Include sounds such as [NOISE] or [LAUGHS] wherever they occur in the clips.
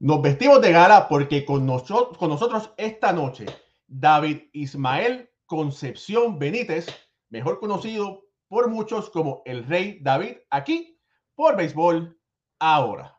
Nos vestimos de gala porque con, nosotros, con nosotros esta noche, David Ismael Concepción Benítez, mejor conocido por muchos como el Rey David, aquí por Béisbol Ahora.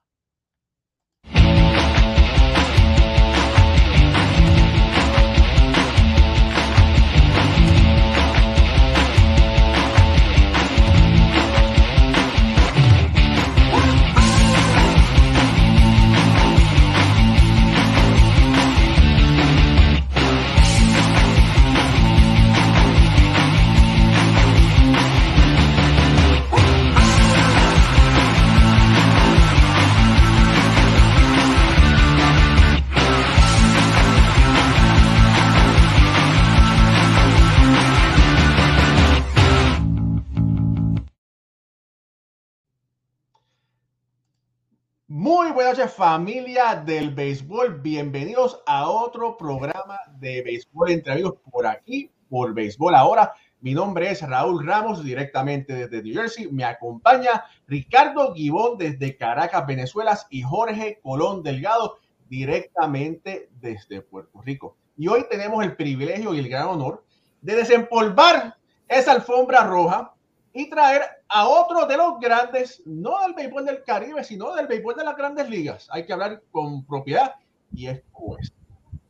Muy buenas noches familia del béisbol, bienvenidos a otro programa de béisbol entre por aquí, por béisbol ahora. Mi nombre es Raúl Ramos, directamente desde New Jersey. Me acompaña Ricardo Guibón desde Caracas, Venezuela y Jorge Colón Delgado directamente desde Puerto Rico. Y hoy tenemos el privilegio y el gran honor de desempolvar esa alfombra roja y traer a otro de los grandes, no del béisbol del Caribe, sino del béisbol de las grandes ligas. Hay que hablar con propiedad y es pues.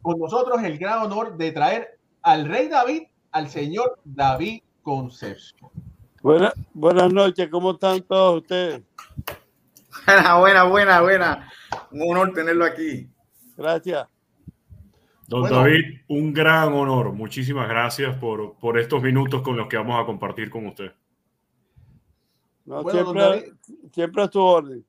Con nosotros el gran honor de traer al rey David, al señor David Concepción. Buena, buenas noches, ¿cómo están todos ustedes? Buena, buena, buena, buena. Un honor tenerlo aquí. Gracias. Don bueno, David, un gran honor. Muchísimas gracias por, por estos minutos con los que vamos a compartir con usted. No, bueno, siempre, David, siempre a tu orden.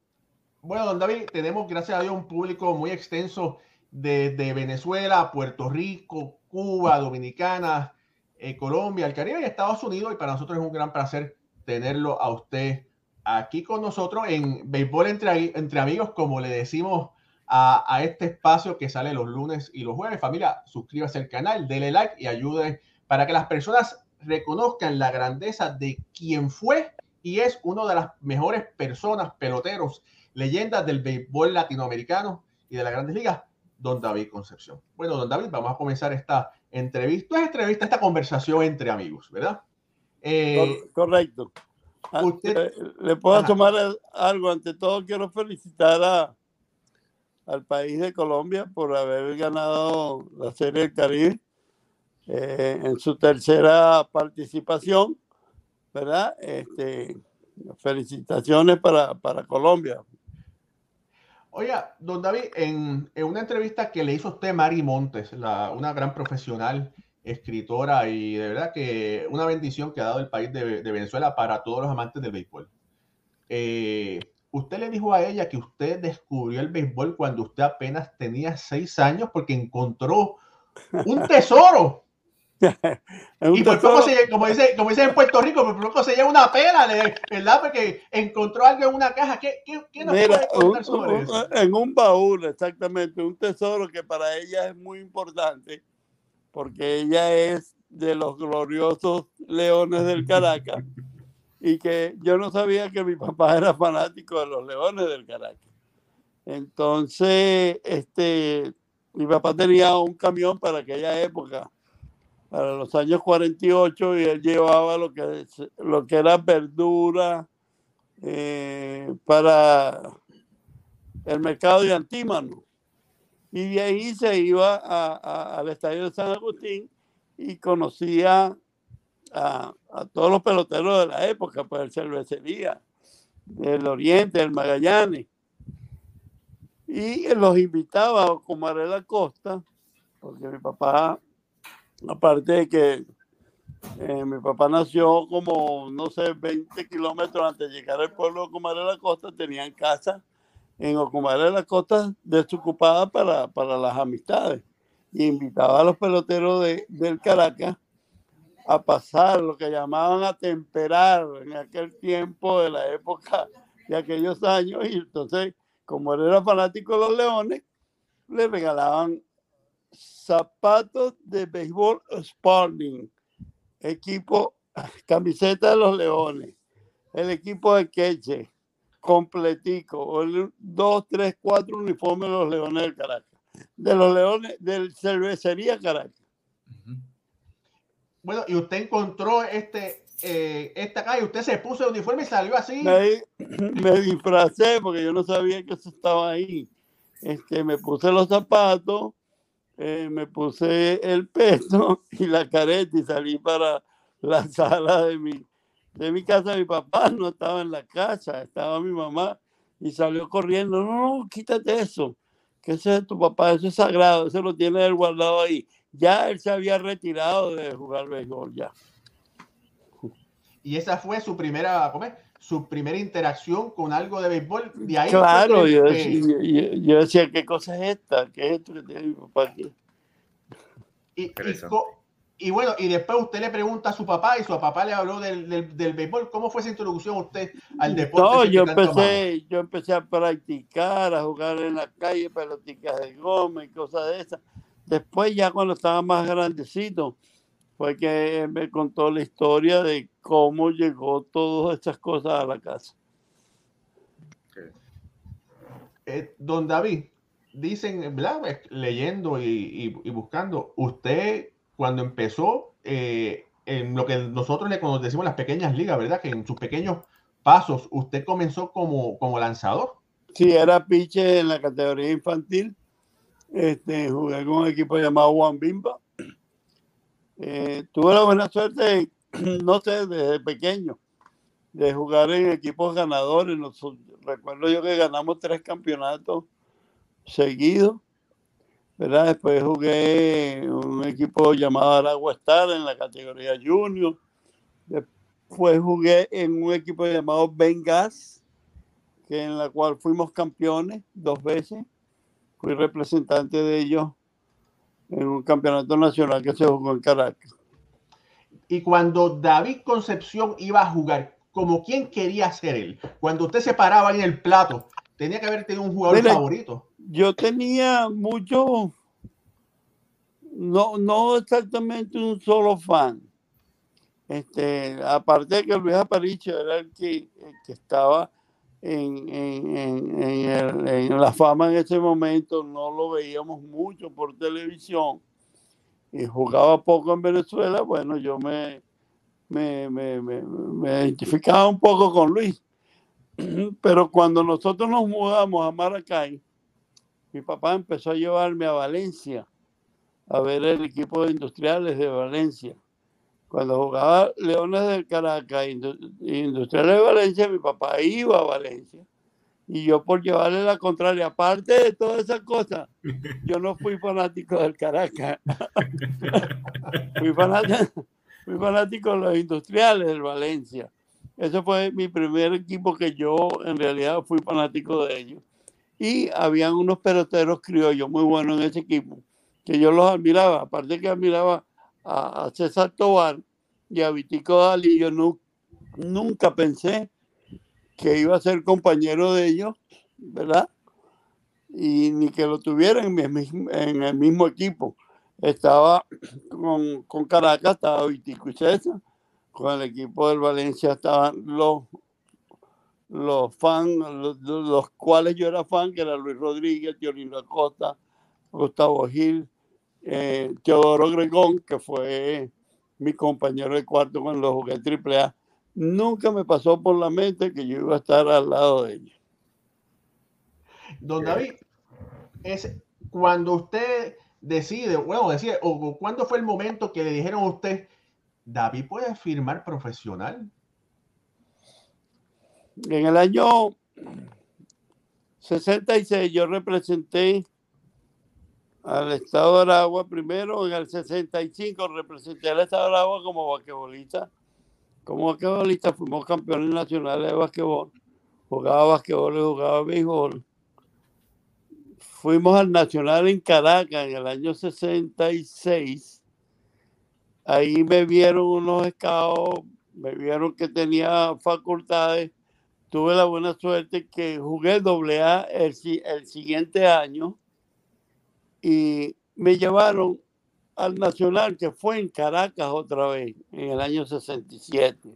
Bueno, don David, tenemos, gracias a Dios, un público muy extenso de, de Venezuela, Puerto Rico, Cuba, Dominicana, eh, Colombia, el Caribe y Estados Unidos. Y para nosotros es un gran placer tenerlo a usted aquí con nosotros en Béisbol entre, entre Amigos, como le decimos a, a, este espacio que sale los lunes y los jueves. Familia, suscríbase al canal, dele like y ayude para que las personas reconozcan la grandeza de quien fue y es uno de las mejores personas, peloteros, leyendas del béisbol latinoamericano y de las grandes ligas, don David Concepción. Bueno, don David, vamos a comenzar esta entrevista, esta entrevista, esta conversación entre amigos, ¿verdad? Eh, Correcto. Usted, ¿Le puedo Ajá. tomar algo? Ante todo, quiero felicitar a, al país de Colombia por haber ganado la Serie del Caribe eh, en su tercera participación ¿verdad? Este, felicitaciones para, para Colombia. Oiga, don David, en, en, una entrevista que le hizo usted Mari Montes, la, una gran profesional, escritora y de verdad que una bendición que ha dado el país de, de Venezuela para todos los amantes del béisbol. Eh, usted le dijo a ella que usted descubrió el béisbol cuando usted apenas tenía seis años porque encontró un [LAUGHS] tesoro [LAUGHS] y por poco se, como dice, como dice en Puerto Rico, por poco se lleva una pena, ¿verdad? Porque encontró algo en una caja. ¿Qué, qué, qué nos Mira, un, sobre un, eso? En un baúl, exactamente, un tesoro que para ella es muy importante, porque ella es de los gloriosos Leones del Caracas, y que yo no sabía que mi papá [LAUGHS] era fanático de los Leones del Caracas. Entonces, este, mi papá tenía un camión para aquella época para los años 48 y él llevaba lo que, lo que era verdura eh, para el mercado de Antímano. Y de ahí se iba a, a, al estadio de San Agustín y conocía a, a, todos los peloteros de la época, pues el Cervecería, el Oriente, el Magallanes. Y los invitaba como Arela Costa, porque mi papá aparte de que eh, mi papá nació como, no sé, 20 kilómetros antes de llegar al pueblo de Ocumare de la Costa, tenían casa en Ocumare de la Costa desocupada para, para las amistades. Y invitaba a los peloteros de, del Caracas a pasar lo que llamaban a temperar en aquel tiempo de la época de aquellos años. Y entonces, como él era fanático de los leones, le regalaban zapatos de béisbol Sporting, equipo, camiseta de los Leones, el equipo de Queche, completico, dos, tres, cuatro uniformes de los Leones del Caracas, de los Leones del Cervecería Caracas. Bueno, y usted encontró este, eh, esta calle, usted se puso el uniforme y salió así. Me, [CLEARS THROAT] me, disfracé porque yo no sabía que eso estaba ahí. Este, me puse los zapatos, eh, me puse el peso [LAUGHS] y la careta y salí para la [LAUGHS] sala de mi, de mi casa. Mi papá no estaba en la casa, estaba mi mamá y salió corriendo. No, no, quítate eso. que ese es tu papá? Eso es sagrado, eso lo tiene él guardado ahí. Ya él se había retirado de jugar béisbol, ya. Y esa fue su primera, ¿cómo su primera interacción con algo de béisbol. De ahí claro, yo, decía, yo, decía, ¿qué cosa es esta? ¿Qué es esto que tiene mi papá aquí? Y, y, bueno, y después usted le pregunta a su papá y su papá le habló del, del, del béisbol. ¿Cómo fue esa introducción usted al deporte? No, yo empecé, yo empecé a practicar, a jugar en la calle, pelotitas de goma y cosas de esas. Después ya cuando estaba más grandecito, fue que me contó la historia de cómo llegó todas estas cosas a la casa. Eh, don David, dicen, leyendo y, buscando, usted cuando empezó eh, en lo que nosotros le decimos las pequeñas ligas, ¿verdad? Que en sus pequeños pasos, usted comenzó como, como lanzador. Sí, era piche en la categoría infantil. Este, jugué con un equipo llamado Juan Bimba eh, tuve la buena suerte, [CLEARS THROAT] no sé, desde pequeño, de jugar en equipos ganadores. recuerdo yo que ganamos tres campeonatos seguidos. ¿verdad? Después jugué en un equipo llamado Aragua Star en la categoría junior. Después jugué en un equipo llamado Bengas, que en la cual fuimos campeones dos veces. Fui representante de ellos en un campeonato nacional que se jugó en Caracas. Y cuando David Concepción iba a jugar, ¿como quién quería ser él? Cuando usted se paraba en el plato, tenía que haber tenido un jugador favorito. Yo tenía mucho, no, no exactamente un solo fan. Este, aparte de que Luis Aparicio era el que, el que estaba en, en, en, la fama en ese momento, no lo veíamos mucho por televisión y jugaba poco en Venezuela, bueno, yo me, me, me, me identificaba un poco con Luis. [CLEARS THROAT] Pero cuando nosotros nos mudamos a Maracay, mi papá empezó a llevarme a Valencia a ver el equipo de industriales de Valencia. Cuando jugaba Leones del Caracas e Industriales de Valencia, mi papá iba a Valencia. Y yo por llevarle la contraria, aparte de todas esas cosas, yo no fui fanático del Caracas. [LAUGHS] fui, fanático, fui fanático de los industriales del Valencia. Ese fue mi primer equipo que yo en realidad fui fanático de ellos. Y habían unos peloteros criollos muy buenos en ese equipo, que yo los admiraba. Aparte que admiraba a, César Tobar y a Vitico Dali. Yo no, nunca pensé que iba a ser compañero de ellos, ¿verdad? Y ni que lo tuviera en, en el mismo equipo. Estaba con, con, Caracas, estaba Vitico y César. Con el equipo del Valencia estaban los, los fans, los, cuales yo era fan, que era Luis Rodríguez, Teolino Acosta, Gustavo Gil, eh, Teodoro Gregón, que fue mi compañero de cuarto cuando jugué triple A, nunca me pasó por la mente que yo iba a estar al lado de ellos. Don David, es cuando usted decide, bueno, decide, o cuándo fue el momento que le dijeron a usted, David puede firmar profesional. En el año 66 yo representé al Estado de Aragua primero, en el 65 representé al Estado de Aragua como basquetbolista. Como basquetbolista fuimos campeones nacionales de basquetbol. Jugaba basquetbol y jugaba béisbol. Fuimos al Nacional en Caracas en el año 66. Ahí me vieron unos scouts, me vieron que tenía facultades. Tuve la buena suerte que jugué doble A el, el siguiente año y me llevaron al Nacional, que fue en Caracas otra vez, en el año 67.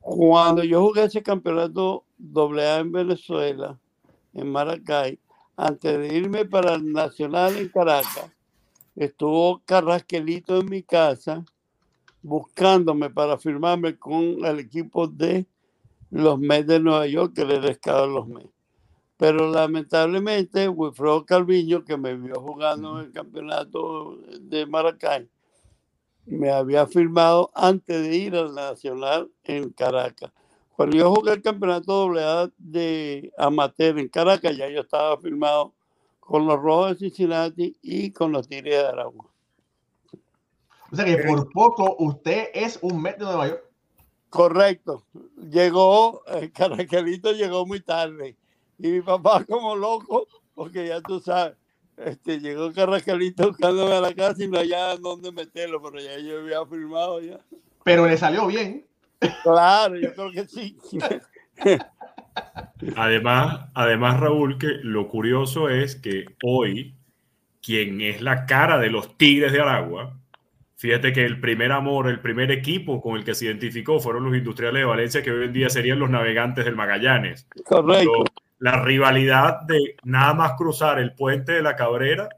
Cuando yo jugué ese campeonato AA en Venezuela, en Maracay, antes de irme para el Nacional en Caracas, estuvo Carrasquelito en mi casa buscándome para firmarme con el equipo de los Mets de Nueva York, que le rescataron los Mets. Pero lamentablemente, Wilfredo Calviño, que me vio jugando en el campeonato de Maracay, me había firmado antes de ir al Nacional en Caracas. Cuando yo jugué el campeonato AA de amateur en Caracas, ya yo estaba firmado con los Rojos de Cincinnati y con los Tigres de Aragua. O sea que por poco usted es un Met de Nueva York. Correcto. Llegó, el Caraquelito llegó muy tarde. Y mi papá como loco, porque ya tú sabes, este, llegó Carrascalito buscándome a la casa y no había dónde meterlo, pero ya yo había firmado ya. Pero le salió bien. Claro, yo creo que sí. [LAUGHS] Además, además, Raúl, que lo curioso es que hoy, quien es la cara de los Tigres de Aragua, fíjate que el primer amor, el primer equipo con el que se identificó fueron los industriales de Valencia, que hoy en día serían los navegantes del Magallanes. Correcto. La rivalidad de nada más cruzar el puente de la Cabrera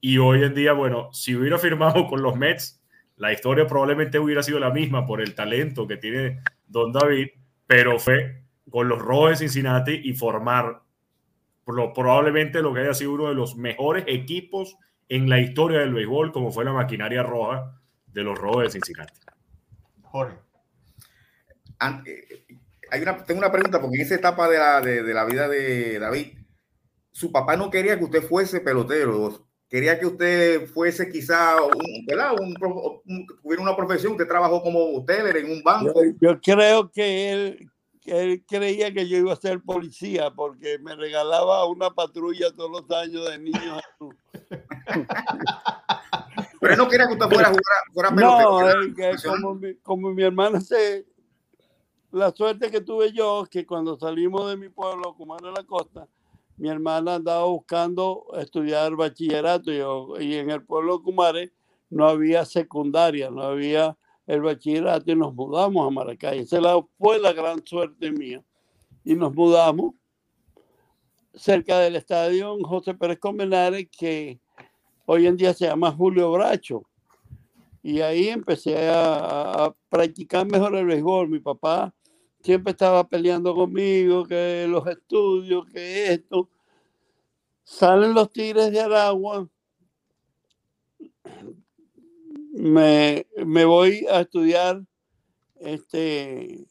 y hoy en día, bueno, si hubiera firmado con los Mets, la historia probablemente hubiera sido la misma por el talento que tiene Don David, pero fue con los Rojos de Cincinnati y formar lo, probablemente lo que haya sido uno de los mejores equipos en la historia del béisbol, como fue la maquinaria roja de los Rojos de Cincinnati. Jorge. Hay una, tengo una pregunta, porque en esa etapa de la, de, de la vida de David, su papá no quería que usted fuese pelotero, quería que usted fuese quizá, un, ¿verdad? Un, una profesión, usted trabajó como hoteler en un banco. Yo, yo, creo que él, que él creía que yo iba a ser policía porque me regalaba una patrulla todos los años de niños. [LAUGHS] Pero él no quería que usted fuera, fuera, fuera pelotero. No, él, como, mi, como mi hermana se... La suerte que tuve yo que cuando salimos de mi pueblo, como era la costa, mi hermana andaba buscando estudiar bachillerato y, y, en el pueblo de Cumare no había secundaria, no había el bachillerato y nos mudamos a Maracay. Esa fue la gran suerte mía. Y nos mudamos cerca del estadio José Pérez Comenares, que hoy en día se llama Julio Bracho. Y ahí empecé a, practicar mejor el béisbol. Mi papá siempre estaba peleando conmigo, que los estudios, que esto. Salen los Tigres de Aragua. Me, me voy a estudiar este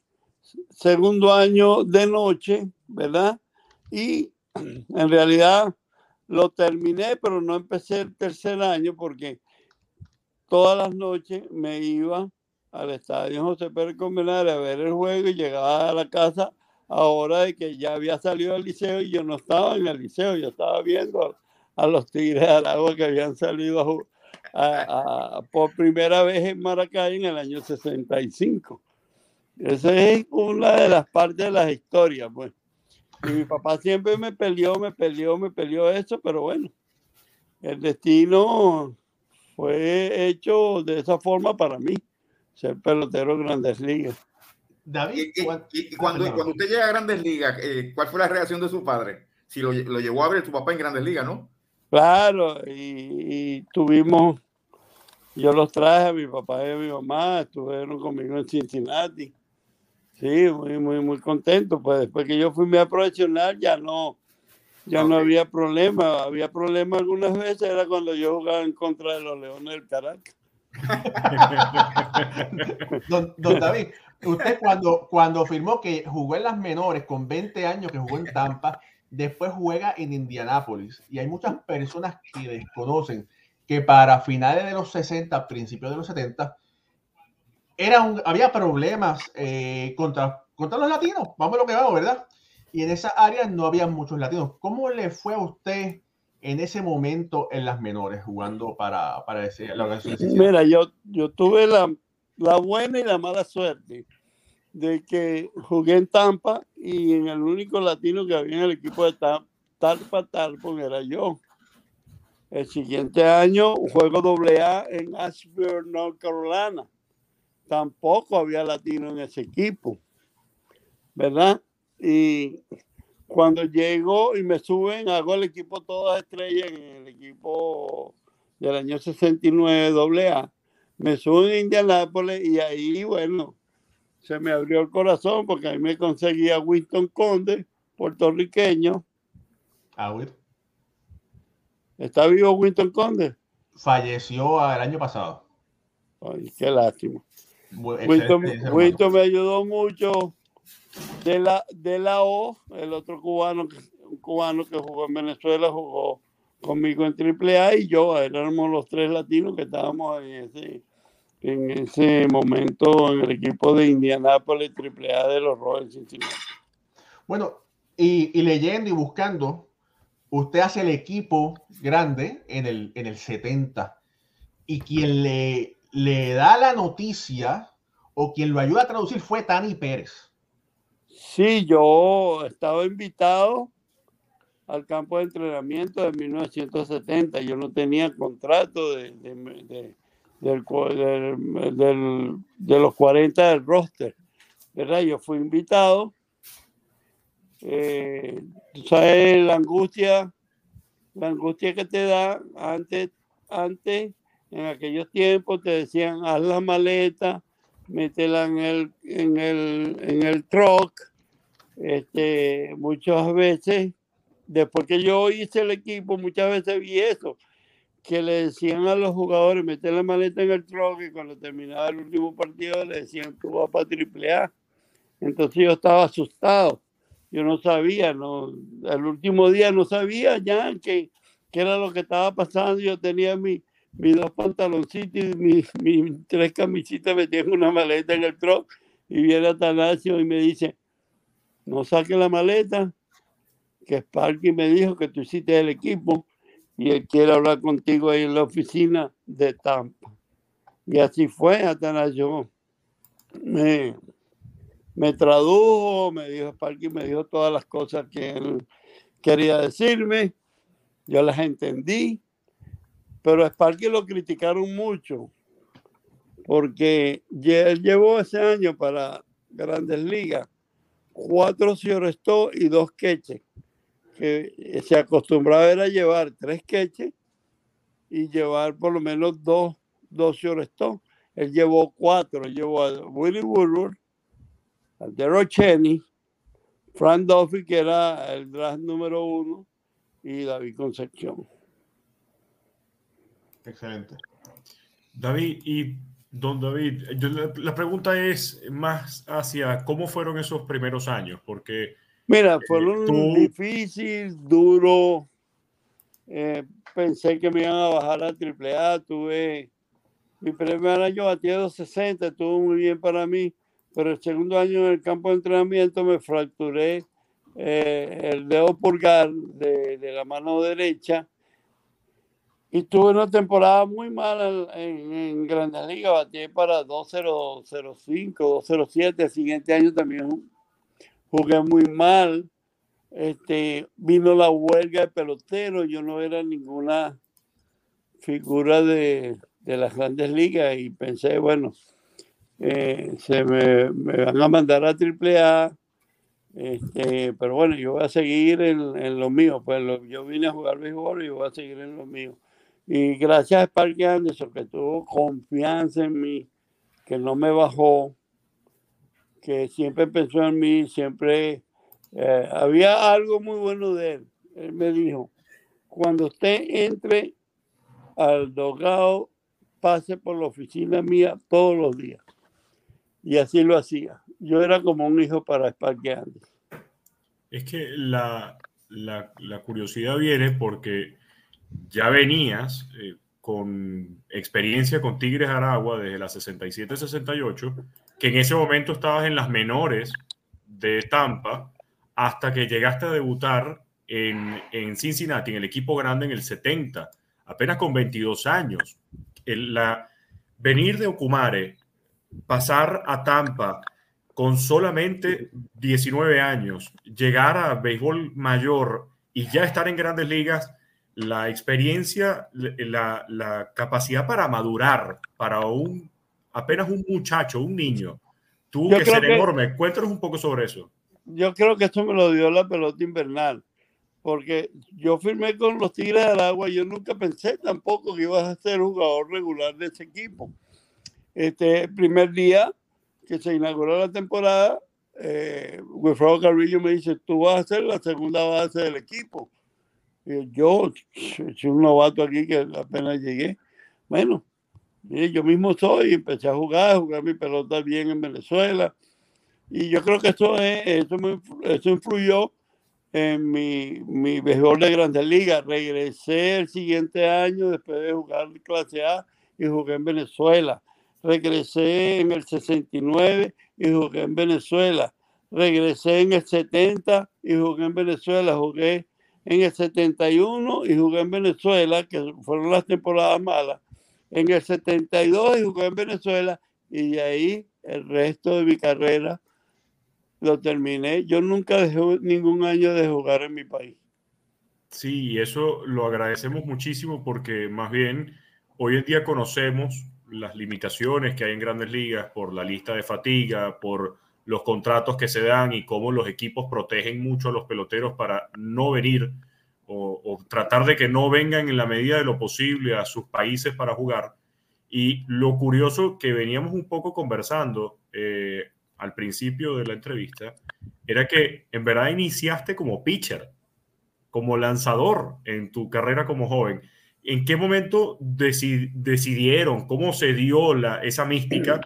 segundo año de noche, ¿verdad? Y en realidad lo terminé, pero no empecé el tercer año porque todas las noches me iba al estadio José Pérez Comenares a ver el juego y llegaba a la casa a hora de que ya había salido del liceo y yo no estaba en el liceo, yo estaba viendo a los Tigres de Aragua que habían salido por primera vez en Maracay en el año 65. Esa es una de las partes de las historias, pues. Y mi papá siempre me peleó, me peleó, me peleó eso, pero bueno, el destino fue hecho de esa forma para mí ser pelotero de grandes ligas. David, y, y, y cuando, cuando, usted llega a grandes ligas, eh, ¿cuál fue la reacción de su padre? Si lo, lo, llevó a ver su papá en grandes ligas, ¿no? Claro, y, tuvimos, yo los traje a mi papá y a mi mamá, estuvieron conmigo en Cincinnati. Sí, muy, muy, muy contento. Pues después que yo fui a profesional, ya no, ya okay. no había problema. Había problema algunas veces, era cuando yo jugaba en contra de los Leones del Caracas. [LAUGHS] don, don, David, usted cuando, cuando firmó que jugó en las menores con 20 años, que jugó en Tampa, después juega en Indianápolis. Y hay muchas personas que desconocen que para finales de los 60, principios de los 70, era un, había problemas eh, contra, contra los latinos. Vamos a lo que vamos, ¿verdad? Y en esa área no había muchos latinos. ¿Cómo le fue a usted en ese momento en las menores jugando para, para ese, la organización? Mira, yo, yo tuve la, la, buena y la mala suerte de que jugué en Tampa y en el único latino que había en el equipo de Tampa, Tampa Tarpon era yo. El siguiente año juego doble A en Ashburn, North Carolina. Tampoco había latino en ese equipo, ¿verdad? Y cuando llego y me suben, hago el equipo todas estrellas en el equipo del año 69 AA. Me suben a Indianápolis y ahí, bueno, se me abrió el corazón porque ahí me conseguía Winston Conde, puertorriqueño. Ah, ¿Está vivo Winston Conde? Falleció el año pasado. Ay, qué lástima. Winston, Winston me ayudó mucho de la, de la O, el otro cubano, un cubano que jugó en Venezuela, jugó conmigo en AAA y yo, éramos los tres latinos que estábamos en ese, en ese momento en el equipo de Indianápolis AAA de los Royals Cincinnati. Bueno, y, y, leyendo y buscando, usted hace el equipo grande en el, en el 70 y quien le, le da la noticia o quien lo ayuda a traducir fue Tani Pérez. Sí, yo estaba invitado al campo de entrenamiento de 1970. Yo no tenía contrato de, de, los 40 del roster. ¿verdad? Yo fui invitado. Eh, sabes la angustia, la angustia que te da antes, antes, en aquellos tiempos te decían, haz la maleta, métela en el, en el, en el truck, este, muchas veces, después que yo hice el equipo, muchas veces vi eso, que le decían a los jugadores meter la maleta en el truck y cuando terminaba el último partido le decían tú vas para triple A. Entonces yo estaba asustado. Yo no sabía, no, el último día no sabía ya qué era lo que estaba pasando. Yo tenía mi, mis dos pantaloncitos mis, mis tres camisitas metidas en una maleta en el truck y viene Atanasio y me dice, no saque la maleta, que Sparky me dijo que tú hiciste el equipo y él quiere hablar contigo ahí en la oficina de Tampa. Y así fue, Atanasio. Me, me tradujo, me dijo Sparky, me dijo todas las cosas que él quería decirme, yo las entendí, pero a Sparky lo criticaron mucho porque él llevó ese año para Grandes Ligas cuatro Ciorestó y dos queches, que se acostumbraba a llevar tres queches y llevar por lo menos dos, dos Ciorestó. Él llevó cuatro, llevó a Willie Woodward, a Daryl Cheney, Frank Duffy, que era el draft número uno, y David Concepción. Excelente. David, y Don David, la, pregunta es más hacia cómo fueron esos primeros años, porque... Mira, fueron eh, difíciles, duro. Eh, pensé que me iban a bajar a AAA, tuve... Mi primer año batí 260, estuvo muy bien para mí, pero el segundo año en el campo de entrenamiento me fracturé eh, el dedo pulgar de, de la mano derecha y tuve una temporada muy mala en, en Grandes Ligas, batí para 2.005, 2.07. El siguiente año también jugué muy mal. Este, vino la huelga de pelotero, yo no era ninguna figura de, de las grandes ligas y pensé, bueno, eh, se me, me, van a mandar a AAA, este, pero bueno, yo voy a seguir en, en lo mío, pues yo vine a jugar béisbol y voy a seguir en lo mío. Y gracias a Sparky Anderson, que tuvo confianza en mí, que no me bajó, que siempre pensó en mí, siempre eh, había algo muy bueno de él. Él me dijo, cuando usted entre al dogado, pase por la oficina mía todos los días. Y así lo hacía. Yo era como un hijo para Sparky Anderson. Es que la, la, la curiosidad viene porque ya venías eh, con experiencia con Tigres Aragua desde la 67-68, que en ese momento estabas en las menores de Tampa, hasta que llegaste a debutar en, en Cincinnati, en el equipo grande en el 70, apenas con 22 años. El, la, venir de Ocumare, pasar a Tampa con solamente 19 años, llegar a béisbol mayor y ya estar en grandes ligas, la experiencia, la, la, capacidad para madurar para un apenas un muchacho, un niño, tuvo que ser enorme. Cuéntanos un poco sobre eso. yo creo que esto me lo dio la pelota invernal, porque yo firmé con los Tigres del Agua, yo nunca pensé tampoco que ibas a ser jugador regular de ese equipo. Este primer día que se inauguró la temporada, eh, Wilfredo Carrillo me dice, tú vas a ser la segunda base del equipo. Yo, soy un novato aquí que apenas llegué. Bueno, yo mismo soy, empecé a jugar, a jugar mi pelota bien en Venezuela. Y yo creo que eso, es, eso, me, influyó en mi, mi béisbol de Grandes Ligas. Regresé el siguiente año después de jugar clase A y jugué en Venezuela. Regresé en el 69 y jugué en Venezuela. Regresé en el 70 y jugué en Venezuela. Jugué en el 71 y jugué en Venezuela, que fueron las temporadas malas. En el 72 y jugué en Venezuela y de ahí el resto de mi carrera lo terminé. Yo nunca dejé ningún año de jugar en mi país. Sí, eso lo agradecemos muchísimo porque más bien hoy en día conocemos las limitaciones que hay en grandes ligas por la lista de fatiga, por los contratos que se dan y cómo los equipos protegen mucho a los peloteros para no venir o, tratar de que no vengan en la medida de lo posible a sus países para jugar. Y lo curioso que veníamos un poco conversando eh, al principio de la entrevista era que en verdad iniciaste como pitcher, como lanzador en tu carrera como joven. ¿En qué momento decidieron, cómo se dio la, esa mística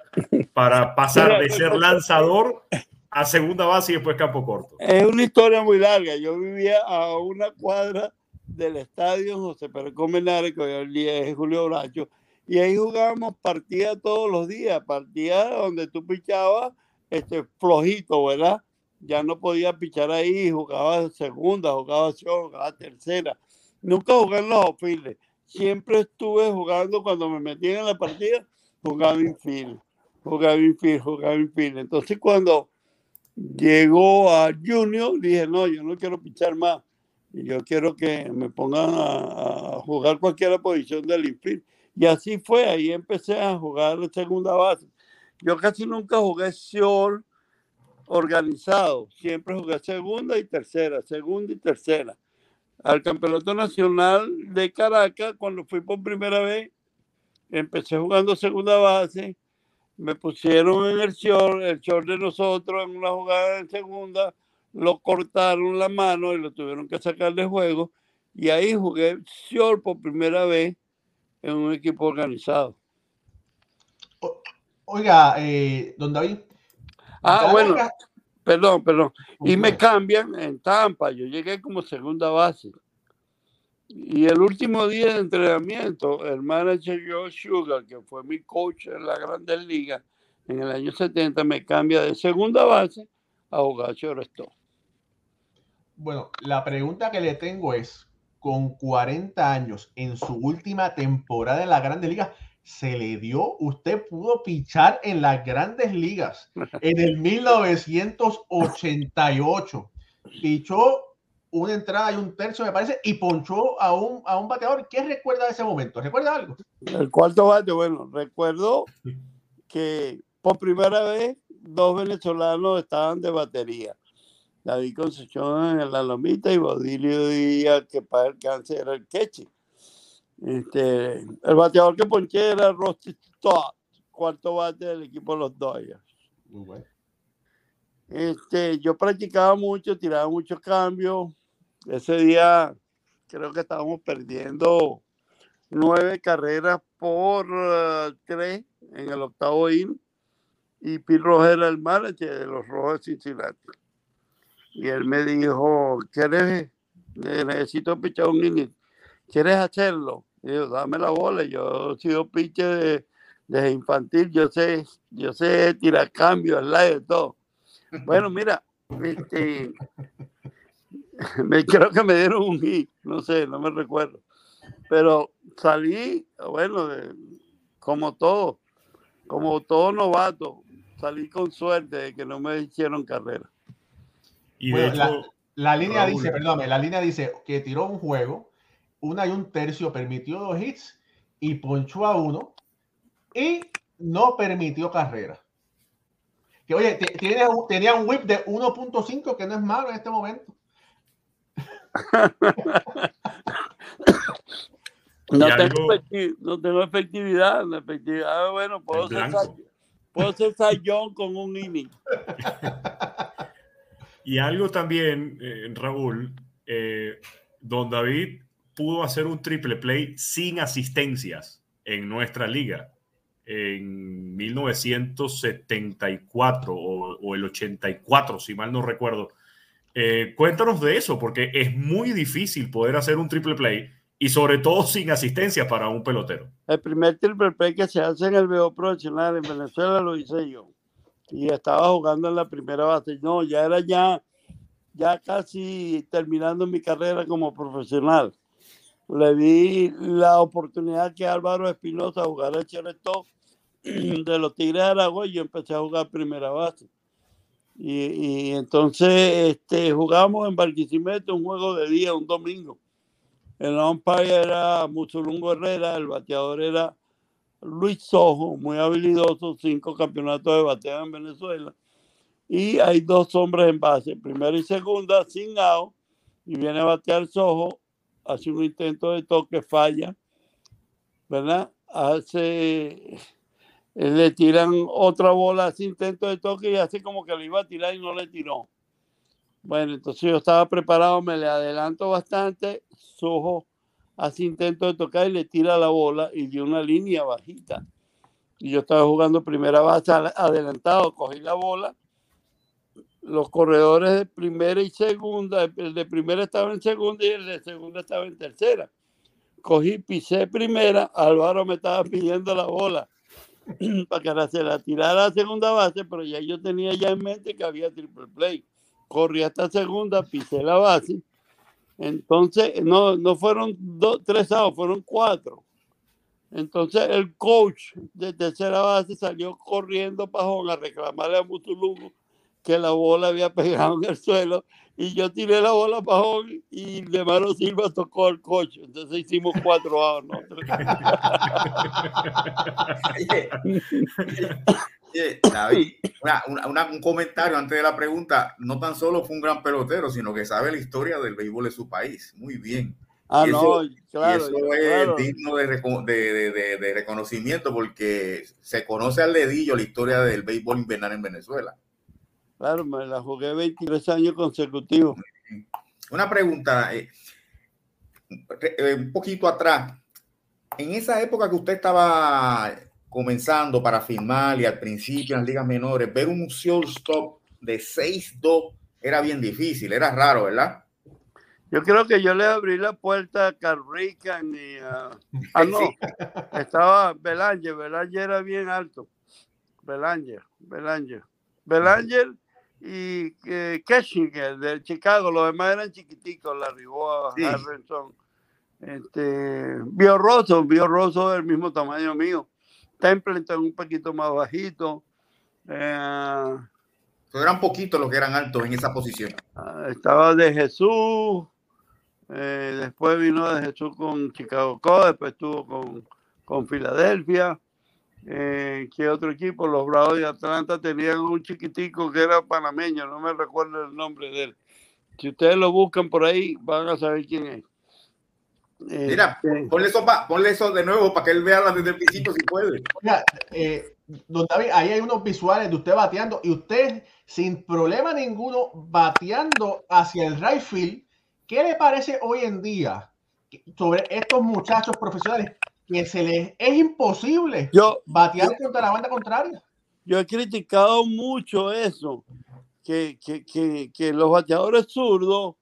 para pasar de ser lanzador a segunda base y después campo corto? Es una historia muy larga. Yo vivía a una cuadra del estadio José Pérez Comenares, que hoy es Julio Bracho, y ahí jugábamos partidas todos los días, partidas donde tú pichabas este, flojito, ¿verdad? Ya no podía pichar ahí, jugaba segunda, jugaba short, jugaba tercera. Nunca jugué en los ofiles siempre estuve jugando cuando me metían en la partida, jugaba infield, jugaba infield, jugaba infield. Entonces cuando llegó a Junior, dije, no, yo no quiero pichar más. Yo quiero que me pongan a, jugar cualquier posición del infield. Y así fue, ahí empecé a jugar segunda base. Yo casi nunca jugué short organizado, siempre jugué segunda y tercera, segunda y tercera al Campeonato Nacional de Caracas, cuando fui por primera vez, empecé jugando segunda base, me pusieron en el short, el short de nosotros en una jugada en segunda, lo cortaron la mano y lo tuvieron que sacar de juego, y ahí jugué short por primera vez en un equipo organizado. Oiga, eh, don David. Ah, bueno, Perdón, perdón. Y me cambian en Tampa. Yo llegué como segunda base. Y el último día de entrenamiento, el manager Joe Sugar, que fue mi coach en la Grandes Ligas en el año 70, me cambia de segunda base a jugar shortstop. Bueno, la pregunta que le tengo es, con 40 años en su última temporada en la Grandes Ligas, se le dio, usted pudo pichar en las grandes ligas [LAUGHS] en el 1988. Pichó una entrada y un tercio, me parece, y ponchó a un, a un bateador. ¿Qué recuerda de ese momento? ¿Recuerda algo? El cuarto bate, bueno, recuerdo que por primera vez dos venezolanos estaban de batería. David Concepción en la lomita y Baudilio Díaz, que para el cáncer era el queche. Este, el bateador que ponché era Rusty Stott, cuarto bate del equipo de los Dodgers. Este, yo practicaba mucho, tiraba muchos cambios. Ese día creo que estábamos perdiendo nueve carreras por uh, tres en el octavo inning. Y Pete Roger era el manager de los Rojos de Cincinnati. Y él me dijo, ¿quieres? Necesito pichar un inning. ¿Quieres hacerlo? Y yo, dame la bola. Yo he sido pitcher desde infantil. Yo sé, yo sé tirar cambios, slide, todo. Bueno, [LAUGHS] mira, este, [LAUGHS] me, creo que me dieron un hit. No sé, no me recuerdo. Pero salí, bueno, como todo, como todo novato, salí con suerte de que no me hicieron carrera. Y de hecho, la, línea dice, perdón, la línea dice que tiró un juego, una y un tercio, permitió dos hits y ponchó a uno y no permitió carrera. Que oye, tiene, tenía un whip de 1.5 que no es malo en este momento. [LAUGHS] no, tengo no, tengo efectividad. La efectividad, bueno, puedo ser, puedo ser Sayón con un inning. [LAUGHS] y algo también, eh, Raúl, eh, don David pudo hacer un triple play sin asistencias en nuestra liga en 1974 o, el 84, si mal no recuerdo. Eh, cuéntanos de eso, porque es muy difícil poder hacer un triple play y sobre todo sin asistencia para un pelotero. El primer triple play que se hace en el BO profesional en Venezuela lo hice yo. Y estaba jugando en la primera base. No, ya era ya, ya casi terminando mi carrera como profesional. Le di la oportunidad que Álvaro Espinosa jugara el Cheretó [CLEARS THROAT] de los Tigres de Aragua y yo empecé a jugar primera base. Y, entonces este, jugamos en Barquisimeto un juego de día, un domingo. El umpire era Musulungo Herrera, el bateador era Luis Sojo, muy habilidoso, cinco campeonatos de bateo en Venezuela. Y hay dos hombres en base, primera y segunda, sin out, y viene a batear Sojo, hace un intento de toque, falla, ¿verdad? Hace le tiran otra bola, hace intento de toque y hace como que le iba a tirar y no le tiró. Bueno, entonces yo estaba preparado, me le adelanto bastante, Sojo hace intento de tocar y le tira la bola y dio una línea bajita. Y yo estaba jugando primera base adelantado, cogí la bola. Los corredores de primera y segunda, el de primera estaba en segunda y el de segunda estaba en tercera. Cogí, pisé primera, Álvaro me estaba pidiendo la bola [CLEARS THROAT] para que se la tirara a segunda base, pero ya yo tenía ya en mente que había triple play. Corrí hasta segunda, pisé la base. Entonces, no, no fueron dos, tres años, fueron cuatro. Entonces, el coach de tercera base salió corriendo para a reclamarle a Mutulungu que la bola había pegado en el suelo y yo tiré la bola para y de Maro Silva tocó el coche. Entonces hicimos cuatro a [LAUGHS] David, un comentario antes de la pregunta. No tan solo fue un gran pelotero, sino que sabe la historia del béisbol de su país. Muy bien. Ah, no, claro. eso es digno de, de, de, reconocimiento porque se conoce al dedillo la historia del béisbol invernal en Venezuela. Claro, me la jugué 23 años consecutivos. Una pregunta, eh, eh, un poquito atrás. En esa época que usted estaba comenzando para firmar y al principio en las ligas menores, ver un shortstop de 6-2 era bien difícil, era raro, ¿verdad? Yo creo que yo le abrí la puerta a Carrica y a... Ah, no, estaba Belanger, Belanger era bien alto. Belanger, Belanger. Belanger y eh, de Chicago, los demás eran chiquiticos, la Riboa, sí. Harrison, este, Biorroso, Biorroso del mismo tamaño mío, Templeton un poquito más bajito. Eh, eran poquitos los que eran altos en esa posición. Ah, estaba de Jesús, eh, después vino de Jesús con Chicago Cubs, después estuvo con, con Filadelfia. Eh, ¿Qué otro equipo? Los Bravos de Atlanta tenían un chiquitico que era panameño, no me recuerdo el nombre de él. Si ustedes lo buscan por ahí, van a saber quién es. Mira, este, ponle, eso ponle eso de nuevo para que él vea desde el principio si puede. Oiga, eh, don David, ahí hay unos visuales de usted bateando y usted sin problema ninguno bateando hacia el right field. ¿Qué le parece hoy en día sobre estos muchachos profesionales que se les es imposible yo, batear contra la banda contraria. Yo he criticado mucho eso, que, que, que, que los bateadores zurdos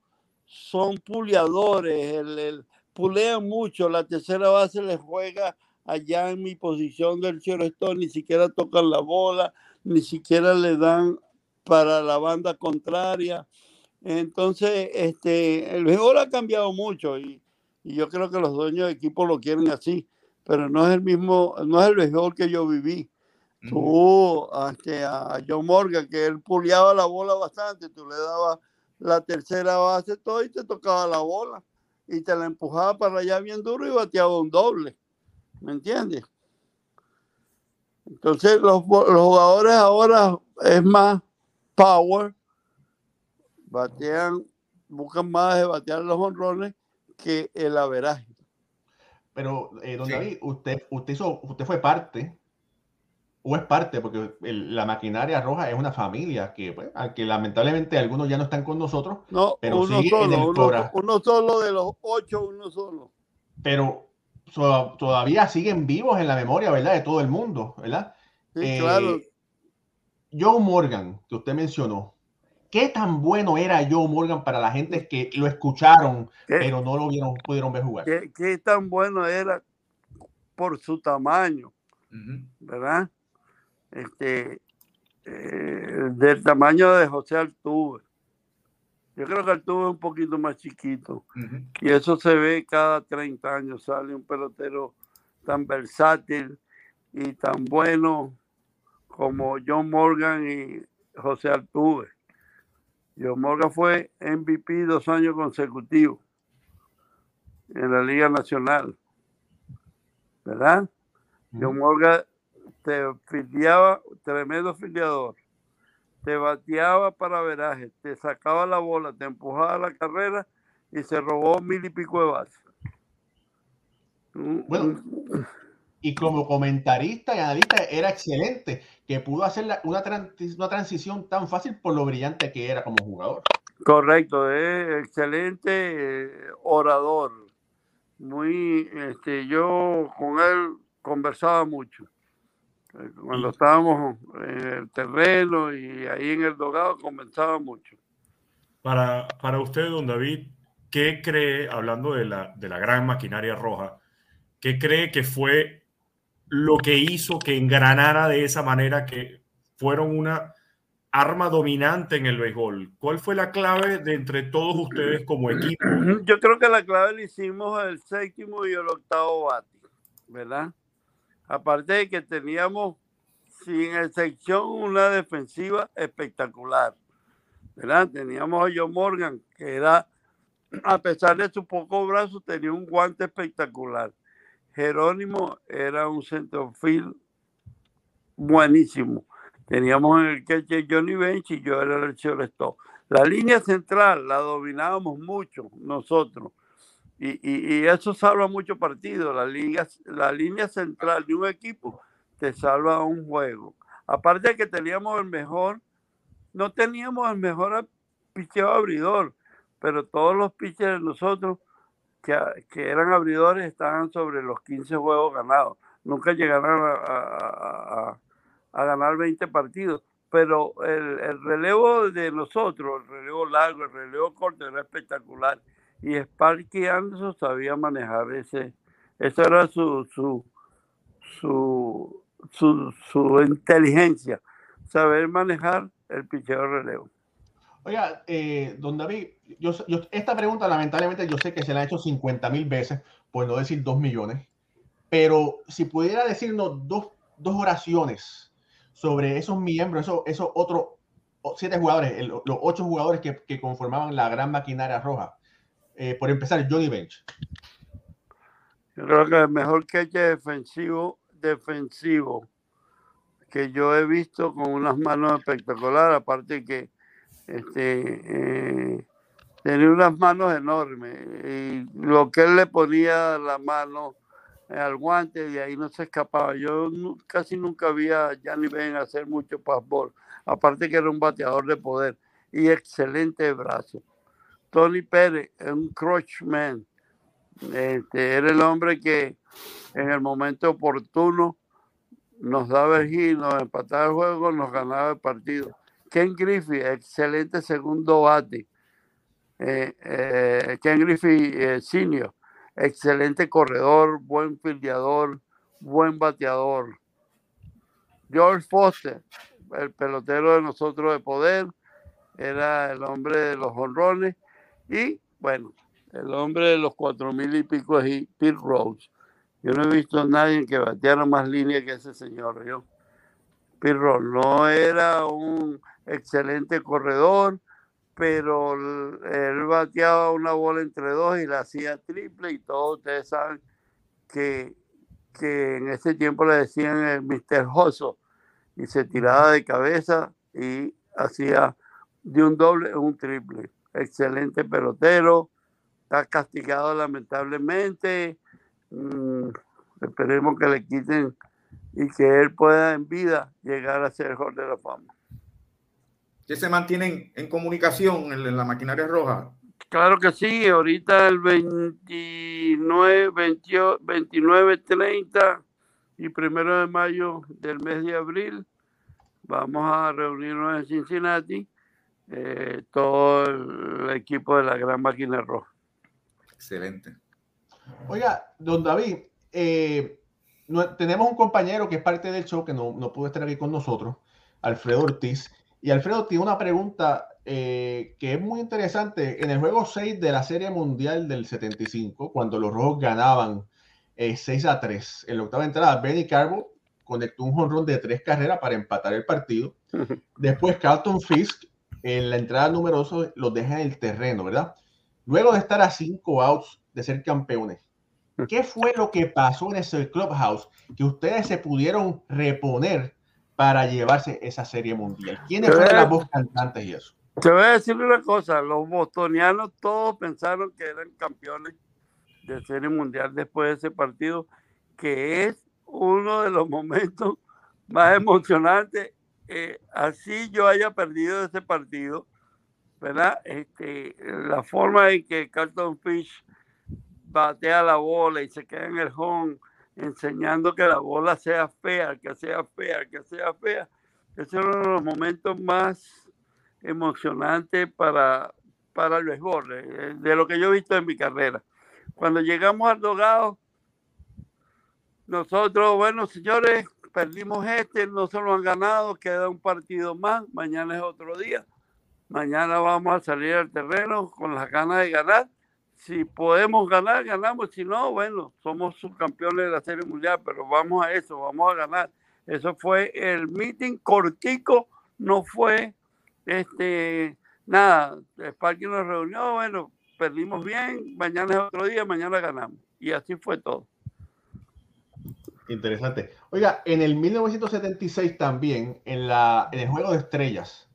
son puleadores, el, el, pulean mucho, la tercera base les juega allá en mi posición del shortstop, ni siquiera tocan la bola, ni siquiera le dan para la banda contraria. Entonces, este, el béisbol ha cambiado mucho y, y, yo creo que los dueños de equipo lo quieren así pero no es el mismo, no es el béisbol que yo viví. Tú, este, a John Morgan, que él puliaba la bola bastante, tú le dabas la tercera base todo y te tocaba la bola y te la empujaba para allá bien duro y bateaba un doble. ¿Me entiendes? Entonces los, los jugadores ahora es más power, batean, buscan más de batear los honrones que el averaje. Pero, eh, don Sí. David, usted, usted, hizo, usted fue parte, o es parte, porque el- la maquinaria roja es una familia que, pues, aunque lamentablemente algunos ya no están con nosotros, No, Pero uno sigue en el solo, uno, uno solo de los ocho, uno solo. pero so- todavía siguen vivos en la memoria, ¿verdad? De todo el mundo, ¿verdad? Sí, Eh, claro. Joe Morgan, que usted mencionó, ¿qué tan bueno era Joe Morgan para la gente que lo escucharon, ¿Qué, pero no lo vieron, pudieron ver jugar? qué- qué tan bueno era por su tamaño. ¿verdad? Este, eh, del tamaño de José Altuve. Yo creo que Altuve es un poquito más chiquito. Y eso se ve cada 30 años. Sale un pelotero tan versátil y tan bueno como John Morgan y José Altuve. John Morgan fue MVP dos años consecutivos en la Liga Nacional. ¿Verdad? John Morgan te filiaba, tremendo filiador. Te bateaba para veraje, te sacaba la bola, te empujaba a la carrera y se robó mil y pico de bases. Bueno, Y como comentarista y analista era excelente, que pudo hacer la- una, una transición tan fácil por lo brillante que era como jugador. correcto, es excelente eh, orador. Muy, este, yo con él conversaba mucho. Eh, Cuando estábamos en el terreno y ahí en el dogado, conversaba mucho. Para, para usted, don David, ¿qué cree, hablando de la, de la gran maquinaria roja, qué cree que fue lo que hizo que engranara de esa manera que fueron una arma dominante en el béisbol? ¿Cuál fue la clave de entre todos ustedes como equipo? [CLEARS THROAT] Yo creo que la clave la hicimos el séptimo y el octavo bate, ¿verdad? Aparte de que teníamos, sin excepción, una defensiva espectacular, ¿verdad? Teníamos a John Morgan, que era, a pesar de su poco brazo, tenía un guante espectacular. Jerónimo era un centrofield buenísimo. Teníamos en el catcher Johnny Bench y yo era el shortstop. La línea central la dominábamos mucho nosotros. Y, y- y eso salva mucho partido. La, la línea central de un equipo te salva un juego. Aparte de que teníamos el mejor, no teníamos el mejor picheo abridor, pero todos los pitchers de nosotros que, eran abridores estaban sobre los 15 juegos ganados. Nunca llegaron a, a- a- ganar 20 partidos. Pero el, el relevo de nosotros, el relevo largo, el relevo corto era espectacular. Y Sparky Anderson sabía manejar ese. Esa era su, su, su, su, su inteligencia, saber manejar el picheo relevo. Oiga, eh, don David, yo, esta pregunta lamentablemente yo sé que se la han hecho 50 mil veces, por no decir 2 millones, pero si pudiera decirnos dos, dos oraciones sobre esos miembros, esos, esos otros siete jugadores, los ocho jugadores que, conformaban la gran maquinaria roja. Eh, por empezar, Johnny Bench. Creo que el mejor catcher defensivo, defensivo que yo he visto con unas manos espectaculares, aparte que este, eh, tenía unas manos enormes y lo que él le ponía la mano al guante y ahí no se escapaba. Yo casi nunca vi a Gianni Ben hacer mucho passball, aparte que era un bateador de poder y excelente brazo. Tony Pérez, un crutchman, este, era el hombre que en el momento oportuno nos daba el giro, nos empataba el juego, nos ganaba el partido. Ken Griffey, excelente segundo bate. Eh, eh, Ken Griffey eh, Senior, excelente corredor, buen fildeador, buen bateador. George Foster, el pelotero de nosotros de poder, era el hombre de los honrones y bueno, el hombre de los cuatro mil y pico es Pete Rose. Yo no he visto a nadie que bateara más línea que ese señor. Yo. Pete Rose no era un excelente corredor, pero él bateaba una bola entre dos y la hacía triple y todos ustedes saben que, que en ese tiempo le decían el Mr. Joso y se tiraba de cabeza y hacía de un doble un triple. Excelente pelotero, está castigado lamentablemente. Mm, esperemos que le quiten y que él pueda en vida llegar a ser Hall de la Fama. ¿Qué se mantienen en comunicación en, la maquinaria roja? Claro que sí, ahorita el 29, 29, 30 y primero de mayo del mes de abril vamos a reunirnos en Cincinnati, eh, todo el equipo de la Gran Máquina Roja. Excelente. Oiga, don David, eh, tenemos un compañero que es parte del show que no, no pudo estar aquí con nosotros, Alfredo Ortiz. Y Alfredo tiene una pregunta eh, que es muy interesante. En el juego 6 de la Serie Mundial del 75, cuando los rojos ganaban 6 a 3, en la octava entrada, Benny Carbo conectó un jonrón de tres carreras para empatar el partido. [LAUGHS] Después Carlton Fisk, en la entrada número 2, los deja en el terreno, ¿verdad? Luego de estar a cinco outs de ser campeones, ¿qué fue lo que pasó en ese clubhouse que ustedes se pudieron reponer para llevarse esa serie mundial? ¿Quiénes fueron las voz cantantes y eso? Te voy a decir una cosa, los bostonianos todos pensaron que eran campeones de serie mundial después de ese partido, que es uno de los momentos más emocionantes. Eh, así yo haya perdido ese partido, ¿verdad? Este, la forma en que Carlton Fish batea la bola y se queda en el home, enseñando que la bola sea fea, que sea fea, que sea fea. Ese es uno de los momentos más emocionantes para, para el béisbol, eh, de lo que yo he visto en mi carrera. Cuando llegamos al dogado, nosotros, bueno, señores, perdimos este, no se lo han ganado, queda un partido más, mañana es otro día. Mañana vamos a salir al terreno con las ganas de ganar. Si podemos ganar, ganamos. Si no, bueno, somos subcampeones de la Serie Mundial, pero vamos a eso, vamos a ganar. Eso fue el meeting cortico, no fue este nada. El parque nos reunió, bueno, perdimos bien, mañana es otro día, mañana ganamos. Y así fue todo. Interesante. Oiga, en el 1976 también, en, la, en el Juego de Estrellas,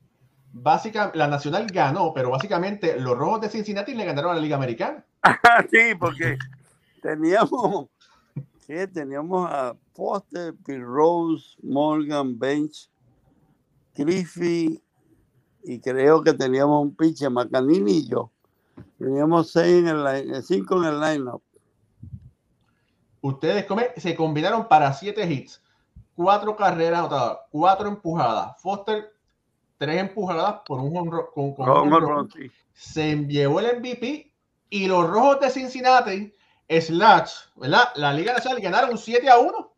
básicamente, la Nacional ganó, pero básicamente los Rojos de Cincinnati le ganaron a la Liga Americana. [LAUGHS] sí, porque teníamos, ¿qué? teníamos a Foster, Rose, Morgan, Bench, Griffey, y creo que teníamos un pitcher, Macanini y yo. Teníamos seis en el, cinco en el lineup Ustedes se combinaron para siete hits, cuatro carreras anotadas, cuatro empujadas. Foster, tres empujadas por un con, con, Se llevó el MVP y los rojos de Cincinnati, Slash, ¿verdad? La Liga Nacional ganaron 7 a 1.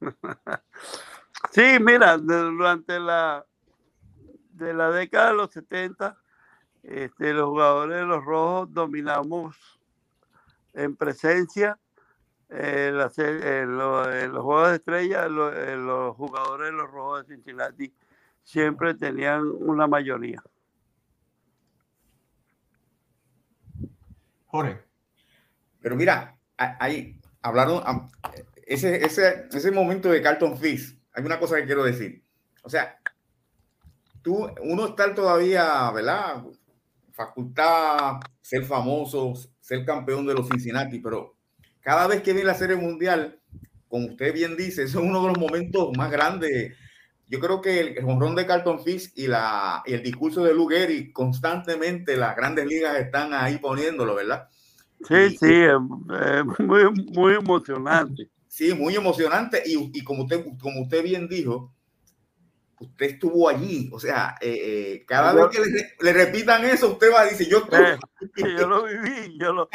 [LAUGHS] Sí, mira, durante la de la década de los 70, este, los jugadores de los rojos dominamos en presencia eh, los juegos de estrella, los jugadores de los rojos de Cincinnati siempre tenían una mayoría. Jorge. Pero mira, ahí hablaron, ese, ese, ese momento de Carlton Fish, hay una cosa que quiero decir. O sea, tú, uno está todavía, ¿verdad? Facultad, ser famoso, ser campeón de los Cincinnati, pero cada vez que viene la Serie Mundial, como usted bien dice, es uno de los momentos más grandes. Yo creo que el jonrón de Carlton Fisk y, la, y el discurso de Lou Gehrig, constantemente las grandes ligas están ahí poniéndolo, ¿verdad? Sí, sí, es, [LAUGHS] muy, muy emocionante. Sí, muy emocionante. Y, y, como, usted, como usted bien dijo, usted estuvo allí. O sea, eh, eh, cada vez que le, repitan eso, usted va a decir, yo eh, yo lo viví. Yo, lo,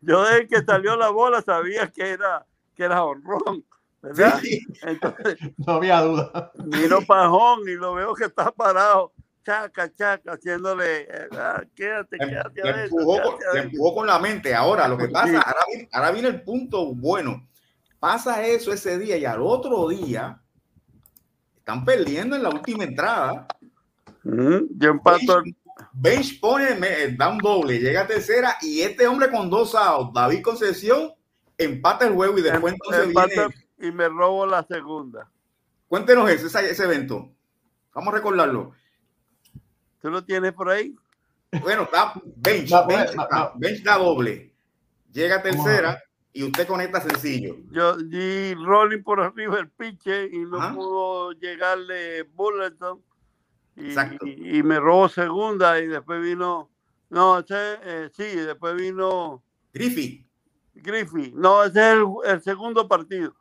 yo, desde que salió la bola sabía que era, que era honrón. ¿Verdad? Entonces, [LAUGHS] no había duda. Miro Pajón y lo veo que está parado, chaca, chaca, haciéndole, ah, quédate, quédate. Le, empujó, empujó, con la mente. Ahora, lo que pasa, ahora, ahora viene el punto bueno. Pasa eso ese día y al otro día están perdiendo en la última entrada. Yo empato. Bench, pone, da un doble, llega a tercera y este hombre con dos outs, David Concesión, empata el juego y después em, entonces viene... Y me robo la segunda. Cuéntenos eso, ese, evento. Vamos a recordarlo. ¿Tú lo tienes por ahí? Bueno, está bench, No, bench, no, está, no. bench da doble. Llega tercera y usted conecta sencillo. Yo di rolling por arriba el piche y no Ajá. pudo llegarle Bulleton. Y, Exacto. y- y me robó segunda y después vino. No, ese, eh, sí, después vino Griffith. Griffey. No, ese es el, el segundo partido.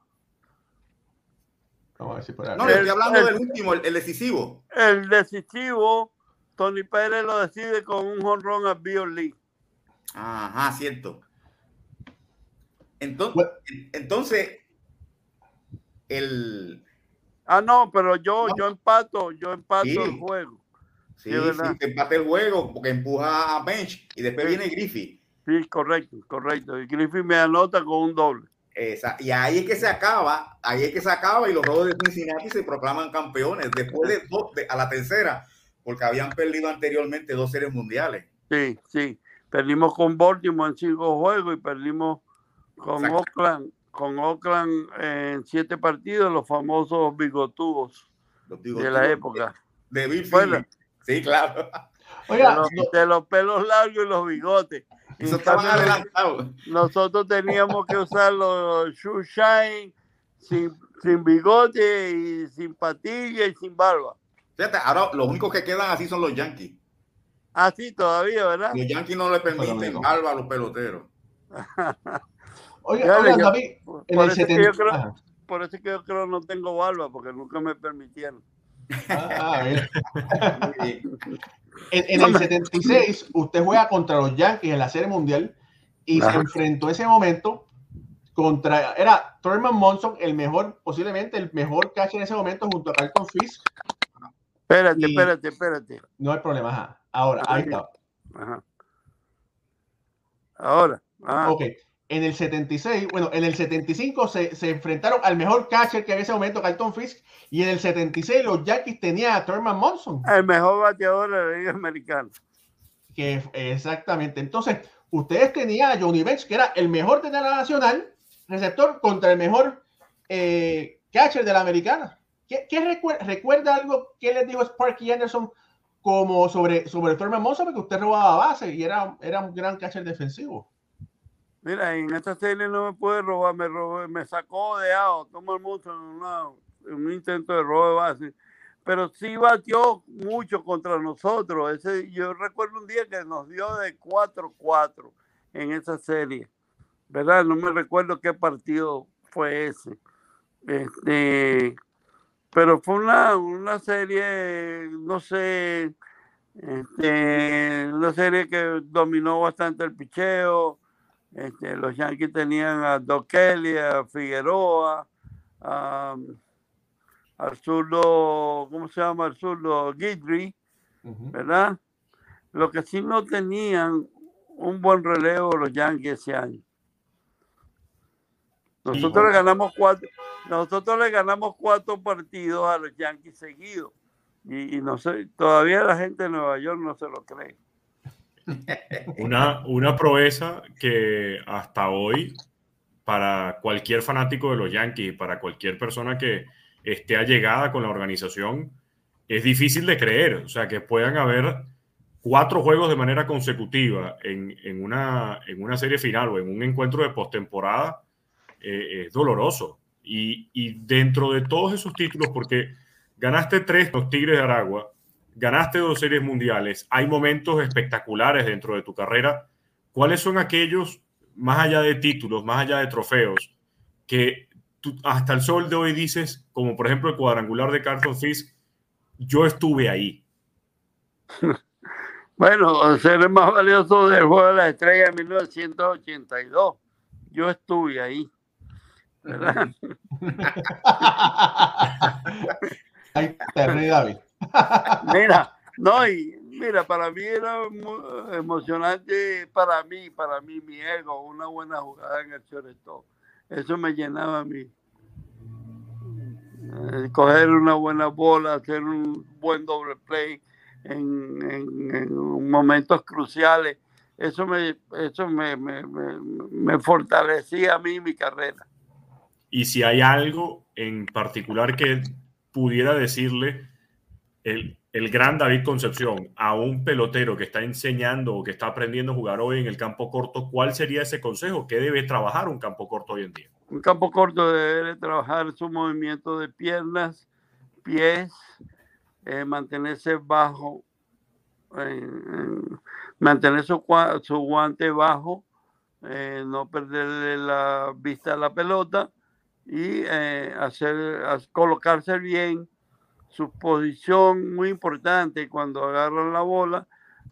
Vamos a ver si por ahí. No, estoy hablando el- del último, el, el decisivo. El decisivo, Tony Pérez lo decide con un jonrón a Bill Lee. Ajá, cierto. Entonces, Bueno. entonces el Ah, no, pero yo, No. yo empato, yo empato Sí. el juego. sí, Sí, sí, empate el juego porque empuja a Bench y después Sí. viene Griffith. Sí, correcto, correcto. Y Griffey me anota con un doble. Esa- y ahí es que se acaba, ahí es que se acaba y los Rojos de Cincinnati se proclaman campeones después de, dos- de- a la tercera, porque habían perdido anteriormente dos series mundiales. Sí, sí. Perdimos con Baltimore en cinco juegos y perdimos con Exacto. Oakland, con Oakland en siete partidos, los famosos bigotudos Los digo, de la época. De Bill Bueno. Sí, claro. De los, de los pelos largos y los bigotes. Y Eso estaban adelantados. nosotros teníamos que usar los shoe shine sin, sin bigote y sin patilla y sin barba. Fíjate, ahora los únicos que quedan así son los Yankees. Así todavía, ¿verdad? Los Yankees no le permiten barba a los peloteros. oiga, oiga, yo- David, en Por el eso, es que 70. yo creo, Ajá. por eso es que yo creo no tengo barba, porque nunca me permitieron. Ah, bien. [LAUGHS] Sí. En, en el 76, usted juega contra los Yankees en la Serie Mundial y se enfrentó ese momento contra, era Thurman Monson, el mejor, posiblemente el mejor catcher en ese momento junto a Carlton Fisk. Espérate, Y- espérate, espérate. No hay problema, ajá. Ahora, ahí está. Ajá. Ahora. ah, Ok. En el 76, bueno, en el 75 se, se enfrentaron al mejor catcher que en ese momento, Carlton Fisk, y en el 76 los Yankees tenían a Thurman Monson. El mejor bateador de la Liga Americana. Que exactamente. Entonces, ustedes tenían a Johnny Bench, que era el mejor de la nacional, receptor, contra el mejor eh, catcher de la americana. ¿Qué, qué recuer- recuerda algo que les dijo Sparky Anderson como sobre, sobre Thurman Monson? Porque usted robaba base y era, era un gran catcher defensivo. Mira, en esta serie no me puede robar, me robó, me sacó de out, toma una- en un intento de robo de base. Pero sí batió mucho contra nosotros. Ese, yo recuerdo un día que nos dio de 4-4 en esa serie. ¿Verdad? No me recuerdo qué partido fue ese. Este, pero fue una, una serie, no sé, este, una serie que dominó bastante el picheo. Este, los Yankees tenían a Doc Kelly, a Figueroa, a- al zurdo, ¿cómo se llama? El zurdo Guidry. ¿verdad? Lo que sí no tenían un buen relevo los Yankees ese año. Nosotros le ganamos cuatro, nosotros le ganamos cuatro partidos a los Yankees seguidos. Y, y no sé, todavía la gente de Nueva York no se lo cree. Una, una proeza que hasta hoy, para cualquier fanático de los Yankees, para cualquier persona que esté allegada con la organización, es difícil de creer. O sea, que puedan haber cuatro juegos de manera consecutiva en, en una, en una serie final o en un encuentro de postemporada eh, es doloroso. Y, y dentro de todos esos títulos, porque ganaste tres los Tigres de Aragua, ganaste dos series mundiales, hay momentos espectaculares dentro de tu carrera. ¿Cuáles son aquellos, más allá de títulos, más allá de trofeos, que tú hasta el sol de hoy dices, como por ejemplo el cuadrangular de Carlton Fisk, yo estuve ahí? [LAUGHS] Bueno, ser el más valioso del juego de la estrella de 1982. Yo estuve ahí. ¿verdad? [LAUGHS] Ahí David. Mira, no, y mira, para mí era emocionante, para mí, para mí, mi ego, una buena jugada en el shortstop. Eso me llenaba a mí. Eh, Coger una buena bola, hacer un buen doble play en, en- en momentos cruciales. Eso me, eso me, me, me- me fortalecía a mí mi carrera. Y si hay algo en particular que pudiera decirle el, gran David Concepción a un pelotero que está enseñando o que está aprendiendo a jugar hoy en el campo corto, ¿cuál sería ese consejo? ¿Qué debe trabajar un campo corto hoy en día? Un campo corto debe trabajar su movimiento de piernas, pies, eh, mantenerse bajo, mantener su, su, guante bajo, eh, no perderle la vista a la pelota y eh, hacer, colocarse bien su posición muy importante cuando agarran la bola,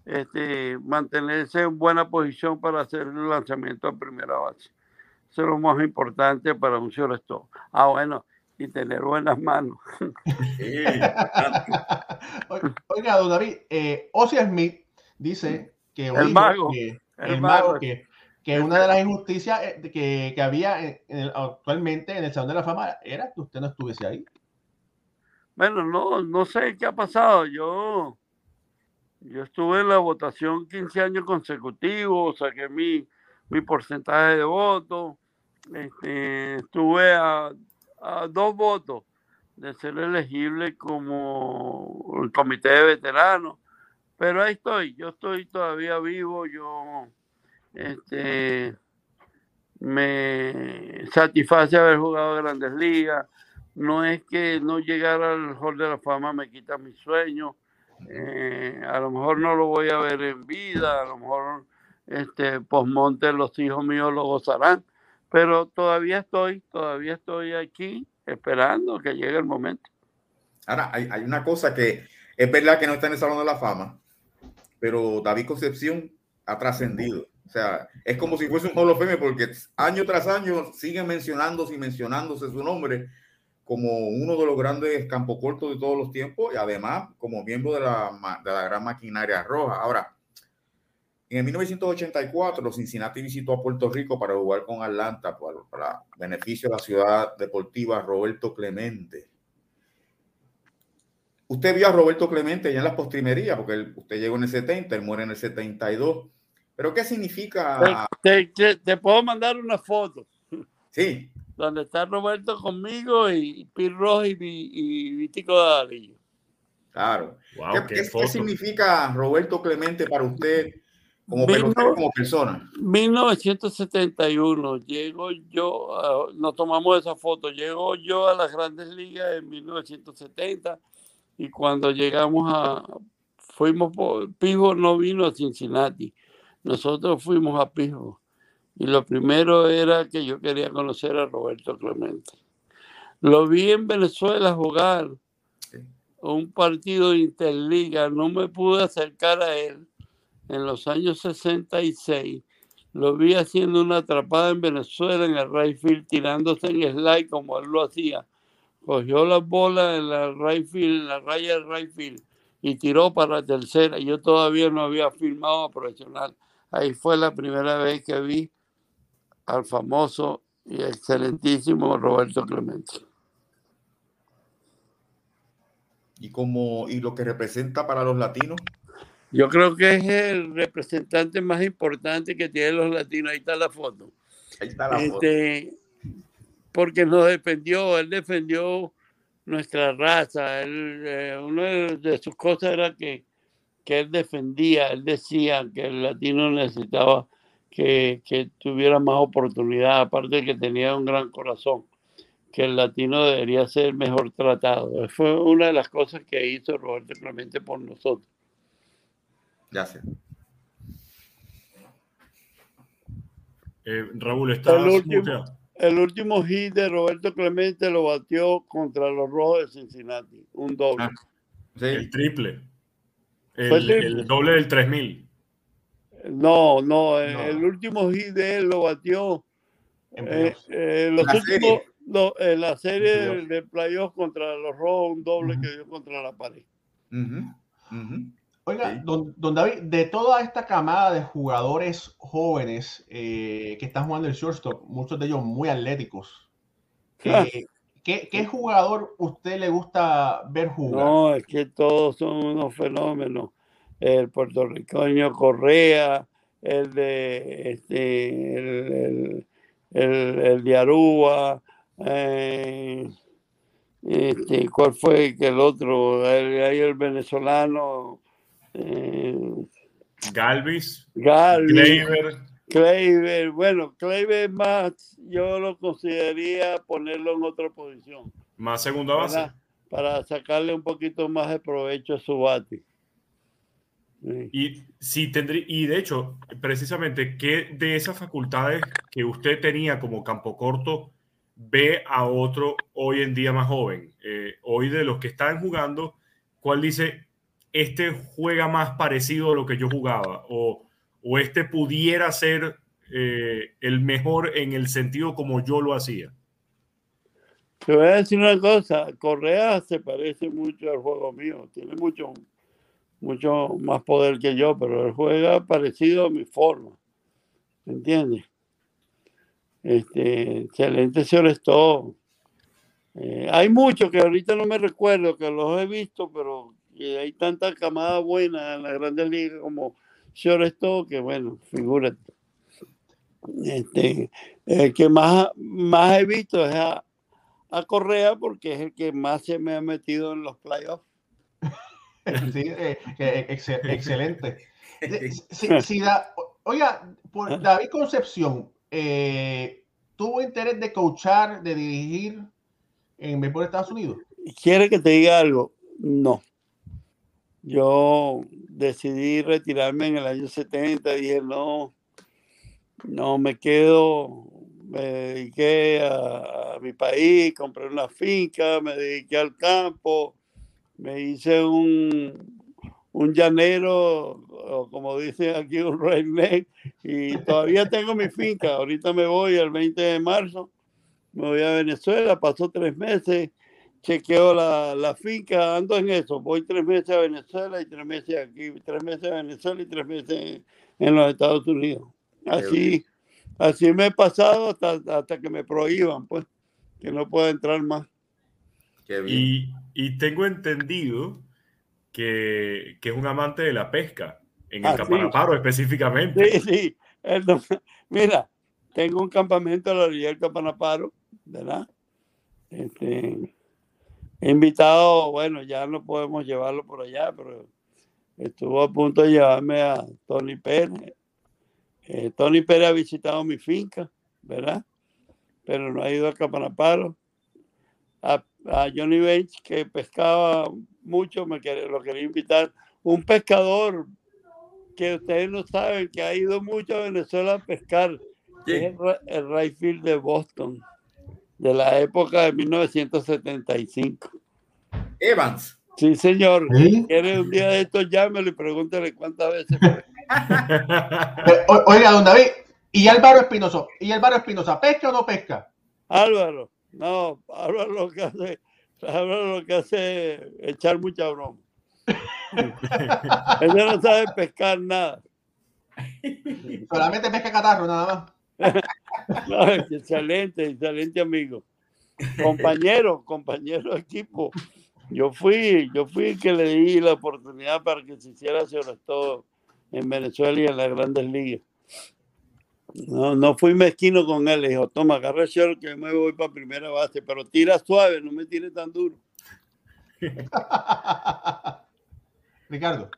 este, mantenerse en buena posición para hacer el lanzamiento a primera base. Eso es lo más importante para un shortstop. Ah, bueno, y tener buenas manos. [LAUGHS] Oiga, don David, eh, Smith dice que el mago, que, el, mago, que, que, una de las injusticias eh, que, que había actualmente en el Salón de la Fama era que usted no estuviese ahí. Bueno, no, no sé qué ha pasado. Yo, yo estuve en la votación 15 años consecutivos, saqué mi, mi porcentaje de votos. Este, estuve a, a, dos votos de ser elegible como el comité de veteranos. Pero ahí estoy, yo estoy todavía vivo, yo este, me satisface haber jugado grandes ligas no es que no llegar al Hall de la Fama me quita mi sueño. Eh, a lo mejor no lo voy a ver en vida, a lo mejor este posmonte los hijos míos lo gozarán, pero todavía estoy, todavía estoy aquí esperando que llegue el momento. Ahora, hay, hay una cosa que es verdad que no está en el Salón de la Fama, pero David Concepción ha trascendido. O sea, es como si fuese un Hall of Fame porque año tras año siguen mencionándose y mencionándose su nombre como uno de los grandes campo cortos de todos los tiempos y además como miembro de la, de la gran maquinaria roja. Ahora, en 1984, Cincinnati visitó a Puerto Rico para jugar con Atlanta para, para beneficio de la ciudad deportiva Roberto Clemente. Usted vio a Roberto Clemente ya en las postrimerías, porque usted llegó en el 70, él muere en el 72. Pero ¿qué significa? Te, te, te puedo mandar una foto. Sí donde está Roberto conmigo y Pirro y, y, Vitico de Claro. ¿Qué, qué, significa Roberto Clemente para usted como, como persona? 1971, llego yo, nos tomamos esa foto, llego yo a las grandes ligas en 1970 y cuando llegamos a, fuimos, por, Pijo no vino a Cincinnati, nosotros fuimos a Pijo y lo primero era que yo quería conocer a Roberto Clemente. Lo vi en Venezuela jugar un partido de Interliga, no me pude acercar a él en los años 66. Lo vi haciendo una atrapada en Venezuela en el right tirándose en slide como él lo hacía. Cogió las bolas en la right en la raya del right y tiró para la tercera. Yo todavía no había filmado a profesional. Ahí fue la primera vez que vi al famoso y excelentísimo Roberto Clemente. ¿Y, como, ¿Y lo que representa para los latinos? Yo creo que es el representante más importante que tienen los latinos. Ahí está la foto. Ahí está la este, Porque nos defendió, él defendió nuestra raza. Él, eh, una de sus cosas era que, que él defendía, él decía que el latino necesitaba que, tuviera más oportunidad, aparte de que tenía un gran corazón, que el latino debería ser mejor tratado. Fue una de las cosas que hizo Roberto Clemente por nosotros. Gracias. Eh, Raúl, está el último, el último hit de Roberto Clemente lo batió contra los Rojos de Cincinnati, un doble. Ah, el triple. El, el doble del 3000. No, no, el último hit de él lo batió. Eh, eh, los la últimos, serie, en la serie de playoffs. contra los Rojos, un doble que dio contra la pared. Oiga, don, David, de toda esta camada de jugadores jóvenes eh, que están jugando el shortstop, muchos de ellos muy atléticos, ¿qué, ¿qué, jugador usted le gusta ver jugar? No, es que todos son unos fenómenos el puertorriqueño Correa, el de este, el, el, el, de Aruba, eh, este, ¿cuál fue que el otro? Hay el venezolano. Eh, Galvis. Galvis. Kleiber. Bueno, Kleiber más, yo lo consideraría ponerlo en otra posición. Más segunda base. Para, sacarle un poquito más de provecho a su bate. Y, tendría, y de hecho, precisamente, ¿qué de esas facultades que usted tenía como campo corto ve a otro hoy en día más joven? Eh, hoy de los que están jugando, ¿cuál dice, este juega más parecido a lo que yo jugaba? ¿O, o este pudiera ser eh, el mejor en el sentido como yo lo hacía? Te voy a decir una cosa, Correa se parece mucho al juego mío, tiene mucho mucho más poder que yo, pero él juega parecido a mi forma. ¿Me entiendes? Este, excelente señor todo. Eh, hay muchos que ahorita no me recuerdo, que los he visto, pero hay tanta camada buena en la Grandes Ligas como señor todo, que bueno, figúrate. Este, el que más, más he visto es a, a Correa porque es el que más se me ha metido en los playoffs. [LAUGHS] [LAUGHS] Sí, eh, eh, excelente. [LAUGHS] oiga, por David Concepción, eh, ¿tuvo interés de coachar, de dirigir en béisbol de Estados Unidos? ¿Quiere que te diga algo? No. Yo decidí retirarme en el año 70, dije no, no me quedo, me dediqué a, a mi país, compré una finca, me dediqué al campo, me hice un, un llanero, o como dice aquí, un redneck, y todavía tengo mi finca. Ahorita me voy el 20 de marzo, me voy a Venezuela, pasó tres meses, chequeo la, la finca, ando en eso. Voy tres meses a Venezuela y tres meses aquí, tres meses a Venezuela y tres meses en, los Estados Unidos. Así, así me he pasado hasta, hasta que me prohíban, pues, que no puedo entrar más. Y, y, tengo entendido que, que, es un amante de la pesca, en el ah, Capanaparo específicamente. Sí, sí. [LAUGHS] mira, tengo un campamento a la orilla del Capanaparo, ¿verdad? Este, he invitado, bueno, ya no podemos llevarlo por allá, pero estuvo a punto de llevarme a Tony Pérez. Eh, Tony Pérez ha visitado mi finca, ¿verdad? Pero no ha ido a Capanaparo. A, a Johnny Bench, que pescaba mucho, me lo quería invitar. Un pescador que ustedes no saben, que ha ido mucho a Venezuela a pescar, es el, Rayfield de Boston, de la época de 1975. Evans. Sí, señor. ¿Quiere un día de estos? Llámelo y pregúntale cuántas veces. [LAUGHS] Oiga, don David, ¿y Álvaro Espinosa? ¿Y Álvaro Espinosa pesca o no pesca? Álvaro, no, ahora lo que hace, ahora lo que hace es echar mucha broma. Él no sabe pescar nada. Solamente pesca catarro, nada más. [LAUGHS] excelente, excelente amigo. Compañero, compañero de equipo. Yo fui, yo fui el que le di la oportunidad para que se hiciera sobre todo en Venezuela y en las grandes ligas. No, no fui mezquino con él. Le dijo, toma, agarra el que me voy para primera base, pero tira suave, no me tire tan duro. [LAUGHS] Ricardo.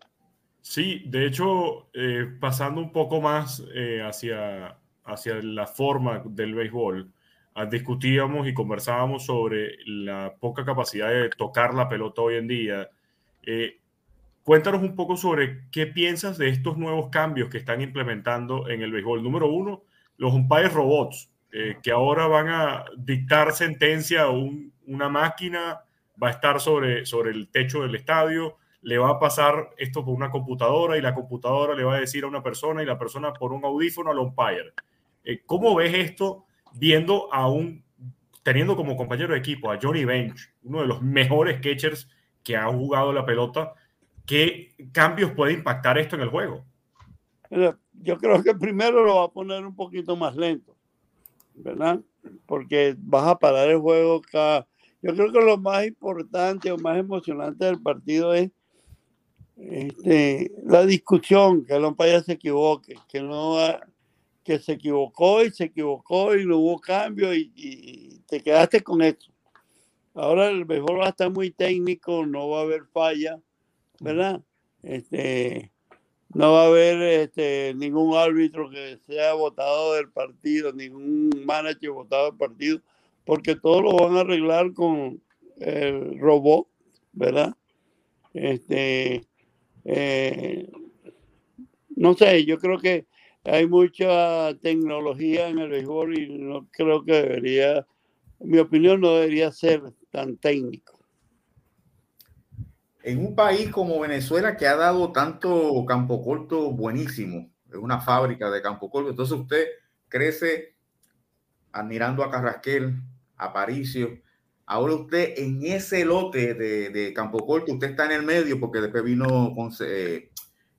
Sí, de hecho, eh, pasando un poco más eh, hacia, hacia la forma del béisbol, ah, discutíamos y conversábamos sobre la poca capacidad de tocar la pelota hoy en día. Eh, Cuéntanos un poco sobre qué piensas de estos nuevos cambios que están implementando en el béisbol. Número uno, los umpires robots, eh, que ahora van a dictar sentencia a una máquina, va a estar sobre, sobre el techo del estadio, le va a pasar esto por una computadora y la computadora le va a decir a una persona y la persona por un audífono al umpire. Eh, ¿Cómo ves esto viendo a un, teniendo como compañero de equipo a Johnny Bench, uno de los mejores catchers que ha jugado la pelota? ¿Qué cambios puede impactar esto en el juego? Yo creo que primero lo va a poner un poquito más lento, ¿verdad? Porque vas a parar el juego cada... Yo creo que lo más importante o más emocionante del partido es este, la discusión, que umpire se equivoque, que no que se equivocó y se equivocó y no hubo cambio y, y te quedaste con eso. Ahora el béisbol va a estar muy técnico, no va a haber falla, ¿verdad? Este, no va a haber este, ningún árbitro que sea votado del partido, ningún manager votado del partido, porque todo lo van a arreglar con el robot, ¿verdad? Este, eh, no sé, yo creo que hay mucha tecnología en el béisbol y no creo que debería, mi opinión, no debería ser tan técnico. En un país como Venezuela que ha dado tanto campo corto buenísimo, es una fábrica de campo corto, entonces usted crece admirando a Carrasquel, a Paricio, ahora usted en ese lote de, de campo corto, usted está en el medio porque después vino con eh,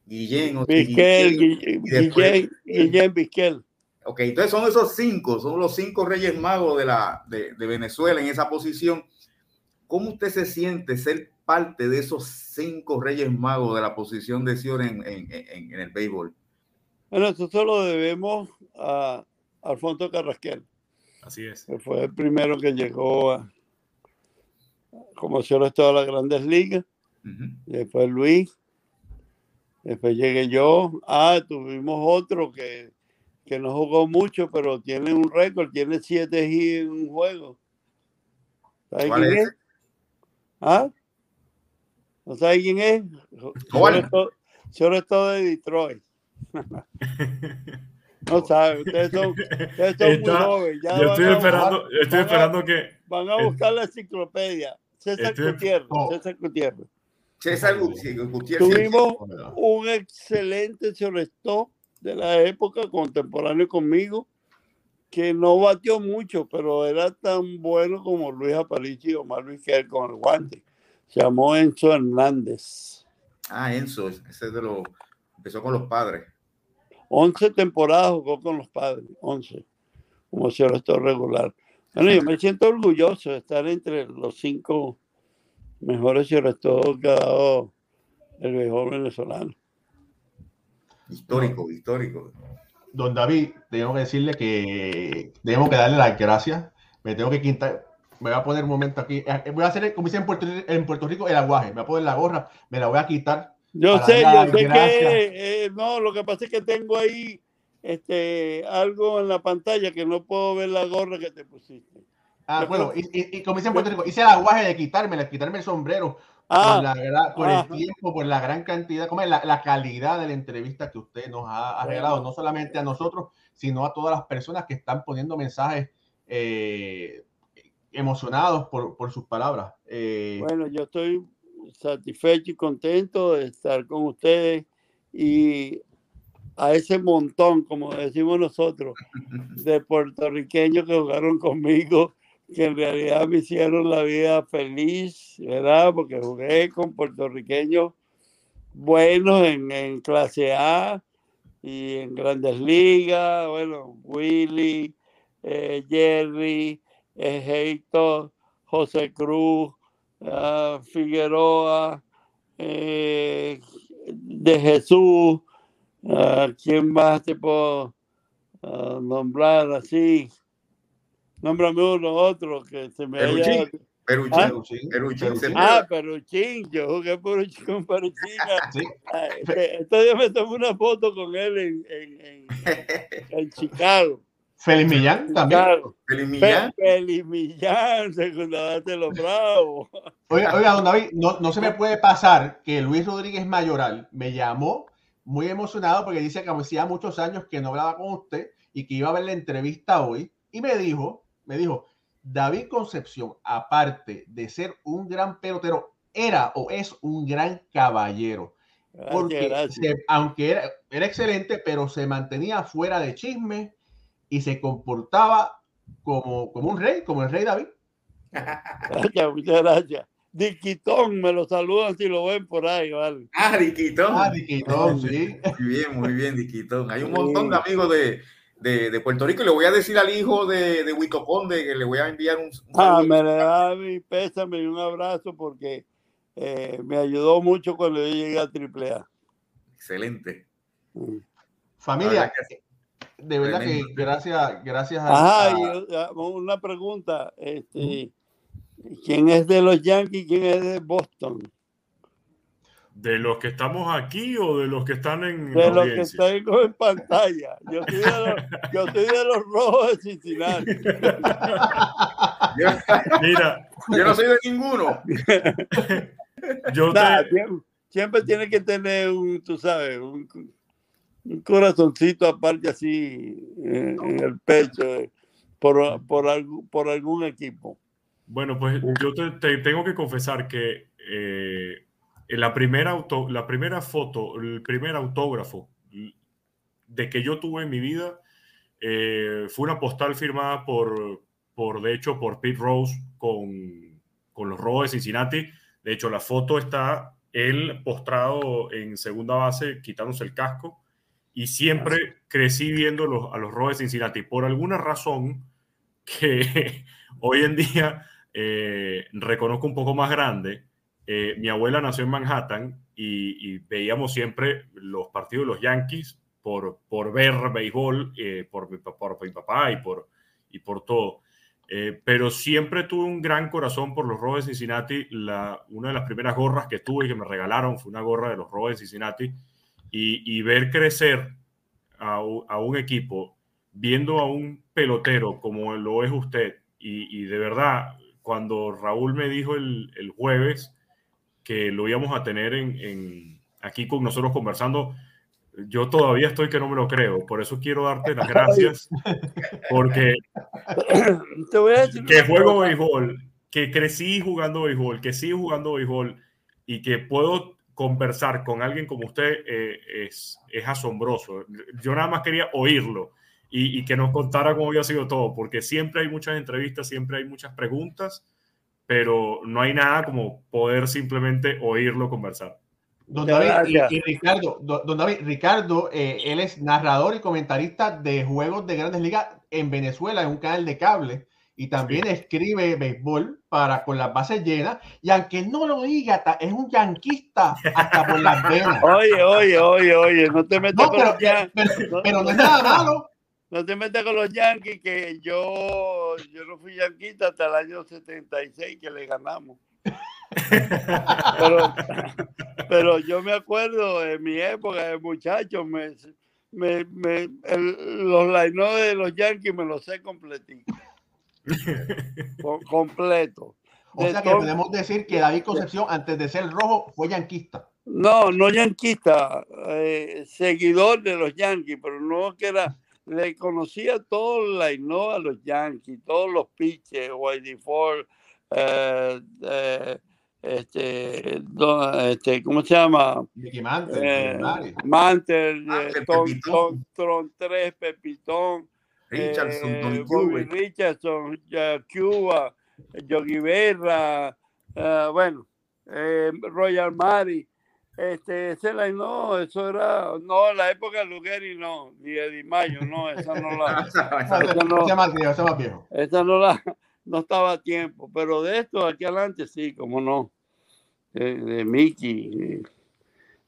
Guillén. Vizquel, Guillén, Guillén, Vizquel. Ok, entonces son esos cinco, son los cinco reyes magos de, la, de, de Venezuela en esa posición. ¿Cómo usted se siente ser parte de esos cinco reyes magos de la posición de Sion en, en, en, en el béisbol? Bueno, eso solo debemos a Alfonso Carrasquel. Así es. Que fue el primero que llegó a, como Sion de todas las grandes ligas. Uh -huh. Después Luis. Después llegué yo. Ah, tuvimos otro que, que no jugó mucho, pero tiene un récord, tiene siete G en un juego. ¿Sabe ¿Cuál quién es? es? ¿Ah? ¿No sabe quién es? ¿Cuál? Sobre todo de Detroit. no sabe, ustedes son, ustedes son Está, muy jóvenes. Ya yo estoy esperando, buscar- estoy van a- esperando que. Van a buscar la enciclopedia. César Estoy- Gutiérrez. Oh. César Gutiérrez. César Gutiérrez. Tuvimos un excelente shortstop de la época contemporáneo conmigo que no batió mucho, pero era tan bueno como Luis Aparici o Omar Vizquel con el guante. Se llamó Enzo Hernández. Ah, Enzo, ese es de los. Empezó con los padres. 11 temporadas jugó con los padres, 11, como shortstop regular. Bueno, yo me [LAUGHS] siento orgulloso de estar entre los cinco mejores shortstop que ha dado el béisbol venezolano. Histórico, histórico. Don David, tengo que decirle que tenemos que darle las gracias. Me tengo que quitar, me voy a poner un momento aquí. Eh, Voy a hacer, como dicen en Puerto, en Puerto Rico, el aguaje. Me voy a poner la gorra, me la voy a quitar. Yo sé, yo sé que eh, no, lo que pasa es que tengo ahí este algo en la pantalla que no puedo ver la gorra que te pusiste. Ah, bueno, y, y- y como dicen en Puerto Rico, hice el aguaje de quitarme, de quitarme el sombrero por, Ah, la, por ajá. el tiempo, por la gran cantidad, como es la, la calidad de la entrevista que usted nos ha, regalado, no solamente a nosotros, sino a todas las personas que están poniendo mensajes eh, emocionados por, por sus palabras. Eh, bueno, yo estoy satisfecho y contento de estar con ustedes y a ese montón, como decimos nosotros, [LAUGHS] de puertorriqueños que jugaron conmigo, que en realidad me hicieron la vida feliz, ¿verdad? Porque jugué con puertorriqueños buenos en, en clase A y en grandes ligas, bueno, Willy, eh, Jerry, Héctor, José Cruz, ah, Figueroa, eh, de Jesús, ah, ¿quién más te puedo ah, nombrar así? Nómbrame uno, otro que se me Peruchín. haya... Peruchín. Ah. Peruchín, Peruchín, Ah, Peruchín, yo jugué Peruchín con Peruchín. [LAUGHS] Sí. Este- día me tomé una foto con él en, en, en, en [LAUGHS] Chicago. Feliz Millán también. Chicago. Feliz Millán. Feliz Millán, segunda base de los Bravos. [LAUGHS] Oiga, oiga, don David, no, no se me puede pasar que Luis Rodríguez Mayoral me llamó muy emocionado porque dice que hacía muchos años que no hablaba con usted y que iba a ver la entrevista hoy y me dijo, me dijo, David Concepción, aparte de ser un gran pelotero, era o es un gran caballero. Gracias, Porque gracias. se- aunque era, era excelente, pero se mantenía fuera de chisme y se comportaba como, como un rey, como el rey David. [LAUGHS] Gracias, muchas gracias. Diquitón, me lo saludan si lo ven por ahí, ¿vale? Ah, Diquitón. Ah, Diquitón, sí. [LAUGHS] Muy bien, muy bien, Diquitón. Hay un montón de amigos de, de, de Puerto Rico y le voy a decir al hijo de, de Huito Conde que le voy a enviar un, un Ah, me le da mi pésame y un abrazo porque eh, me ayudó mucho cuando yo llegué a AAA. Excelente. Mm. Familia, de verdad que gracias, gracias a, Ajá, a- y, una pregunta. Este, ¿Quién es de los Yankees? ¿Quién es de Boston? ¿De los que estamos aquí o de los que están en De los que están en pantalla. Yo soy de los, yo soy de los rojos de Cincinnati. [LAUGHS] Mira, yo no soy de ninguno. [LAUGHS] yo Nah, siempre, siempre tiene que tener un, tú sabes, un, un corazoncito aparte así en, en el pecho eh, por, por, algún, por algún equipo. Bueno, pues yo te, te tengo que confesar que eh, la, primera auto, la primera foto, el primer autógrafo de que yo tuve en mi vida eh, fue una postal firmada por, por, de hecho, por Pete Rose con, con los Rojos de Cincinnati. De hecho, la foto está él postrado en segunda base, quitándose el casco y siempre crecí viendo los, a los Rojos de Cincinnati. Por alguna razón que [LAUGHS] hoy en día eh, reconozco un poco más grande, eh, mi abuela nació en Manhattan y, veíamos siempre los partidos de los Yankees por, por ver béisbol, eh, por, por, mi papá y por, y por todo. pero siempre tuve un gran corazón por los Rojos de Cincinnati. La, una de las primeras gorras que tuve y que me regalaron fue una gorra de los Rojos de Cincinnati y, ver crecer a, un equipo, viendo a un pelotero como lo es usted, y, de verdad, cuando Raúl me dijo el, jueves que lo íbamos a tener en, aquí con nosotros conversando, yo todavía estoy que no me lo creo. Por eso quiero darte las gracias, [LAUGHS] porque Te voy a decir que juego béisbol, que crecí jugando béisbol, que sigo jugando béisbol y que puedo conversar con alguien como usted eh, es, es asombroso. Yo nada más quería oírlo y, que nos contara cómo había sido todo, porque siempre hay muchas entrevistas, siempre hay muchas preguntas, pero no hay nada como poder simplemente oírlo conversar. Don David y, Ricardo, don, David, Ricardo, eh, él es narrador y comentarista de juegos de grandes ligas en Venezuela, en un canal de cable y también escribe béisbol para con las bases llenas y aunque no lo diga es un yanquista hasta por las venas. Oye oye oye oye no te metas con los yankees pero, no, es nada malo. No te metas con los yankees que yo yo no fui yanquista hasta el año 76 que le ganamos. Pero, pero yo me acuerdo de mi época de muchacho me, me, me los line de los yankees me los sé completitos [LAUGHS] completo. O sea que podemos decir que David Concepción, antes de ser rojo, fue yanquista. No, no yanquista, eh, seguidor de los yanquis, pero no que era, le conocía todo la no a los yanquis, todos los pitches, Whitey Ford, eh, eh, este, este, ¿cómo se llama? Mickey Mantle, Mantle, Tron, Tron 3, Pepitón, Richardson, eh, Bobby Richardson, Cuba, Yogi Berra, uh, bueno, eh, Royal Mari. Este, ese line, no, eso era, no, la época de Lugeri, no, ni de Mayo, no, esa no la. [LAUGHS] esa no, esa más viejo, esa más viejo. Esa no la, no estaba a tiempo, pero de esto aquí adelante sí, como no. De, de Mickey.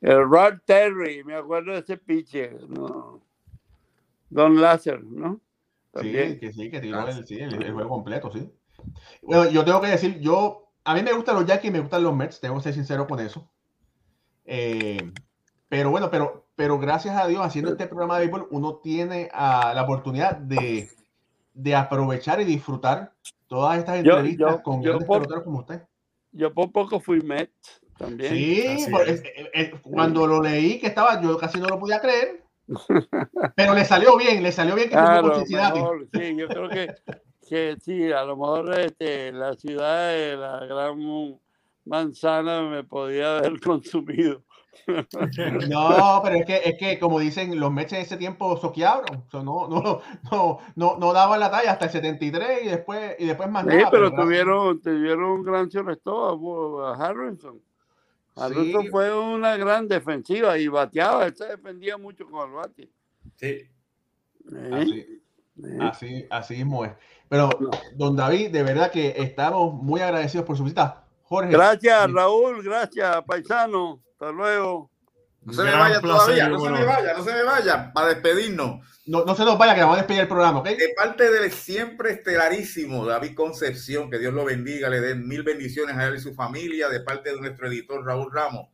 El Rod Terry, me acuerdo de ese pitcher, no. Don Láser, ¿no? Sí, que sí, que tiró el, sí, el, juego completo, sí. Bueno, yo tengo que decir, yo, a mí me gustan los Yankees y me gustan los Mets, tengo que ser sincero con eso. Eh, pero bueno, pero, pero gracias a Dios, haciendo este programa de béisbol, uno tiene uh, la oportunidad de, de, aprovechar y disfrutar todas estas entrevistas yo, yo, con grandes peloteros como usted. Yo por poco fui Mets también. Sí, por, es, es, es, cuando lo leí que estaba, yo casi no lo podía creer. Pero le salió bien, le salió bien que claro, mejor, Sí, yo creo que, que sí, a lo mejor este, la ciudad de la gran manzana me podía haber [LAUGHS] consumido. No, pero es que, es que como dicen, los Mets en ese tiempo soquearon, o sea, no, no, no, no, no daban la talla hasta el 73 y después, y después más sí, nada. pero, pero tuvieron, tuvieron un gran shortstop a Harrison. Alonso sí. fue una gran defensiva y bateaba, él se defendía mucho con el bate. Sí. ¿Eh? Así, ¿Eh? así, así, mismo es. Pero, don David, de verdad que estamos muy agradecidos por su visita. Jorge. Gracias, Raúl, gracias, paisano. Hasta luego. No se me vaya todavía, no se me vaya, no se me vaya, para despedirnos. No, no se nos vaya, que vamos a despedir el programa, ¿ok? De parte del siempre estelarísimo David Concepción, que Dios lo bendiga, le den mil bendiciones a él y su familia, de parte de nuestro editor Raúl Ramos,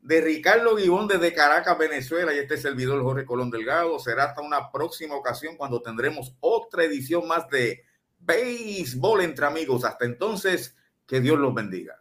de Ricardo Guibón desde Caracas, Venezuela, y este servidor Jorge Colón Delgado. Será hasta una próxima ocasión cuando tendremos otra edición más de Béisbol entre amigos. Hasta entonces, que Dios los bendiga.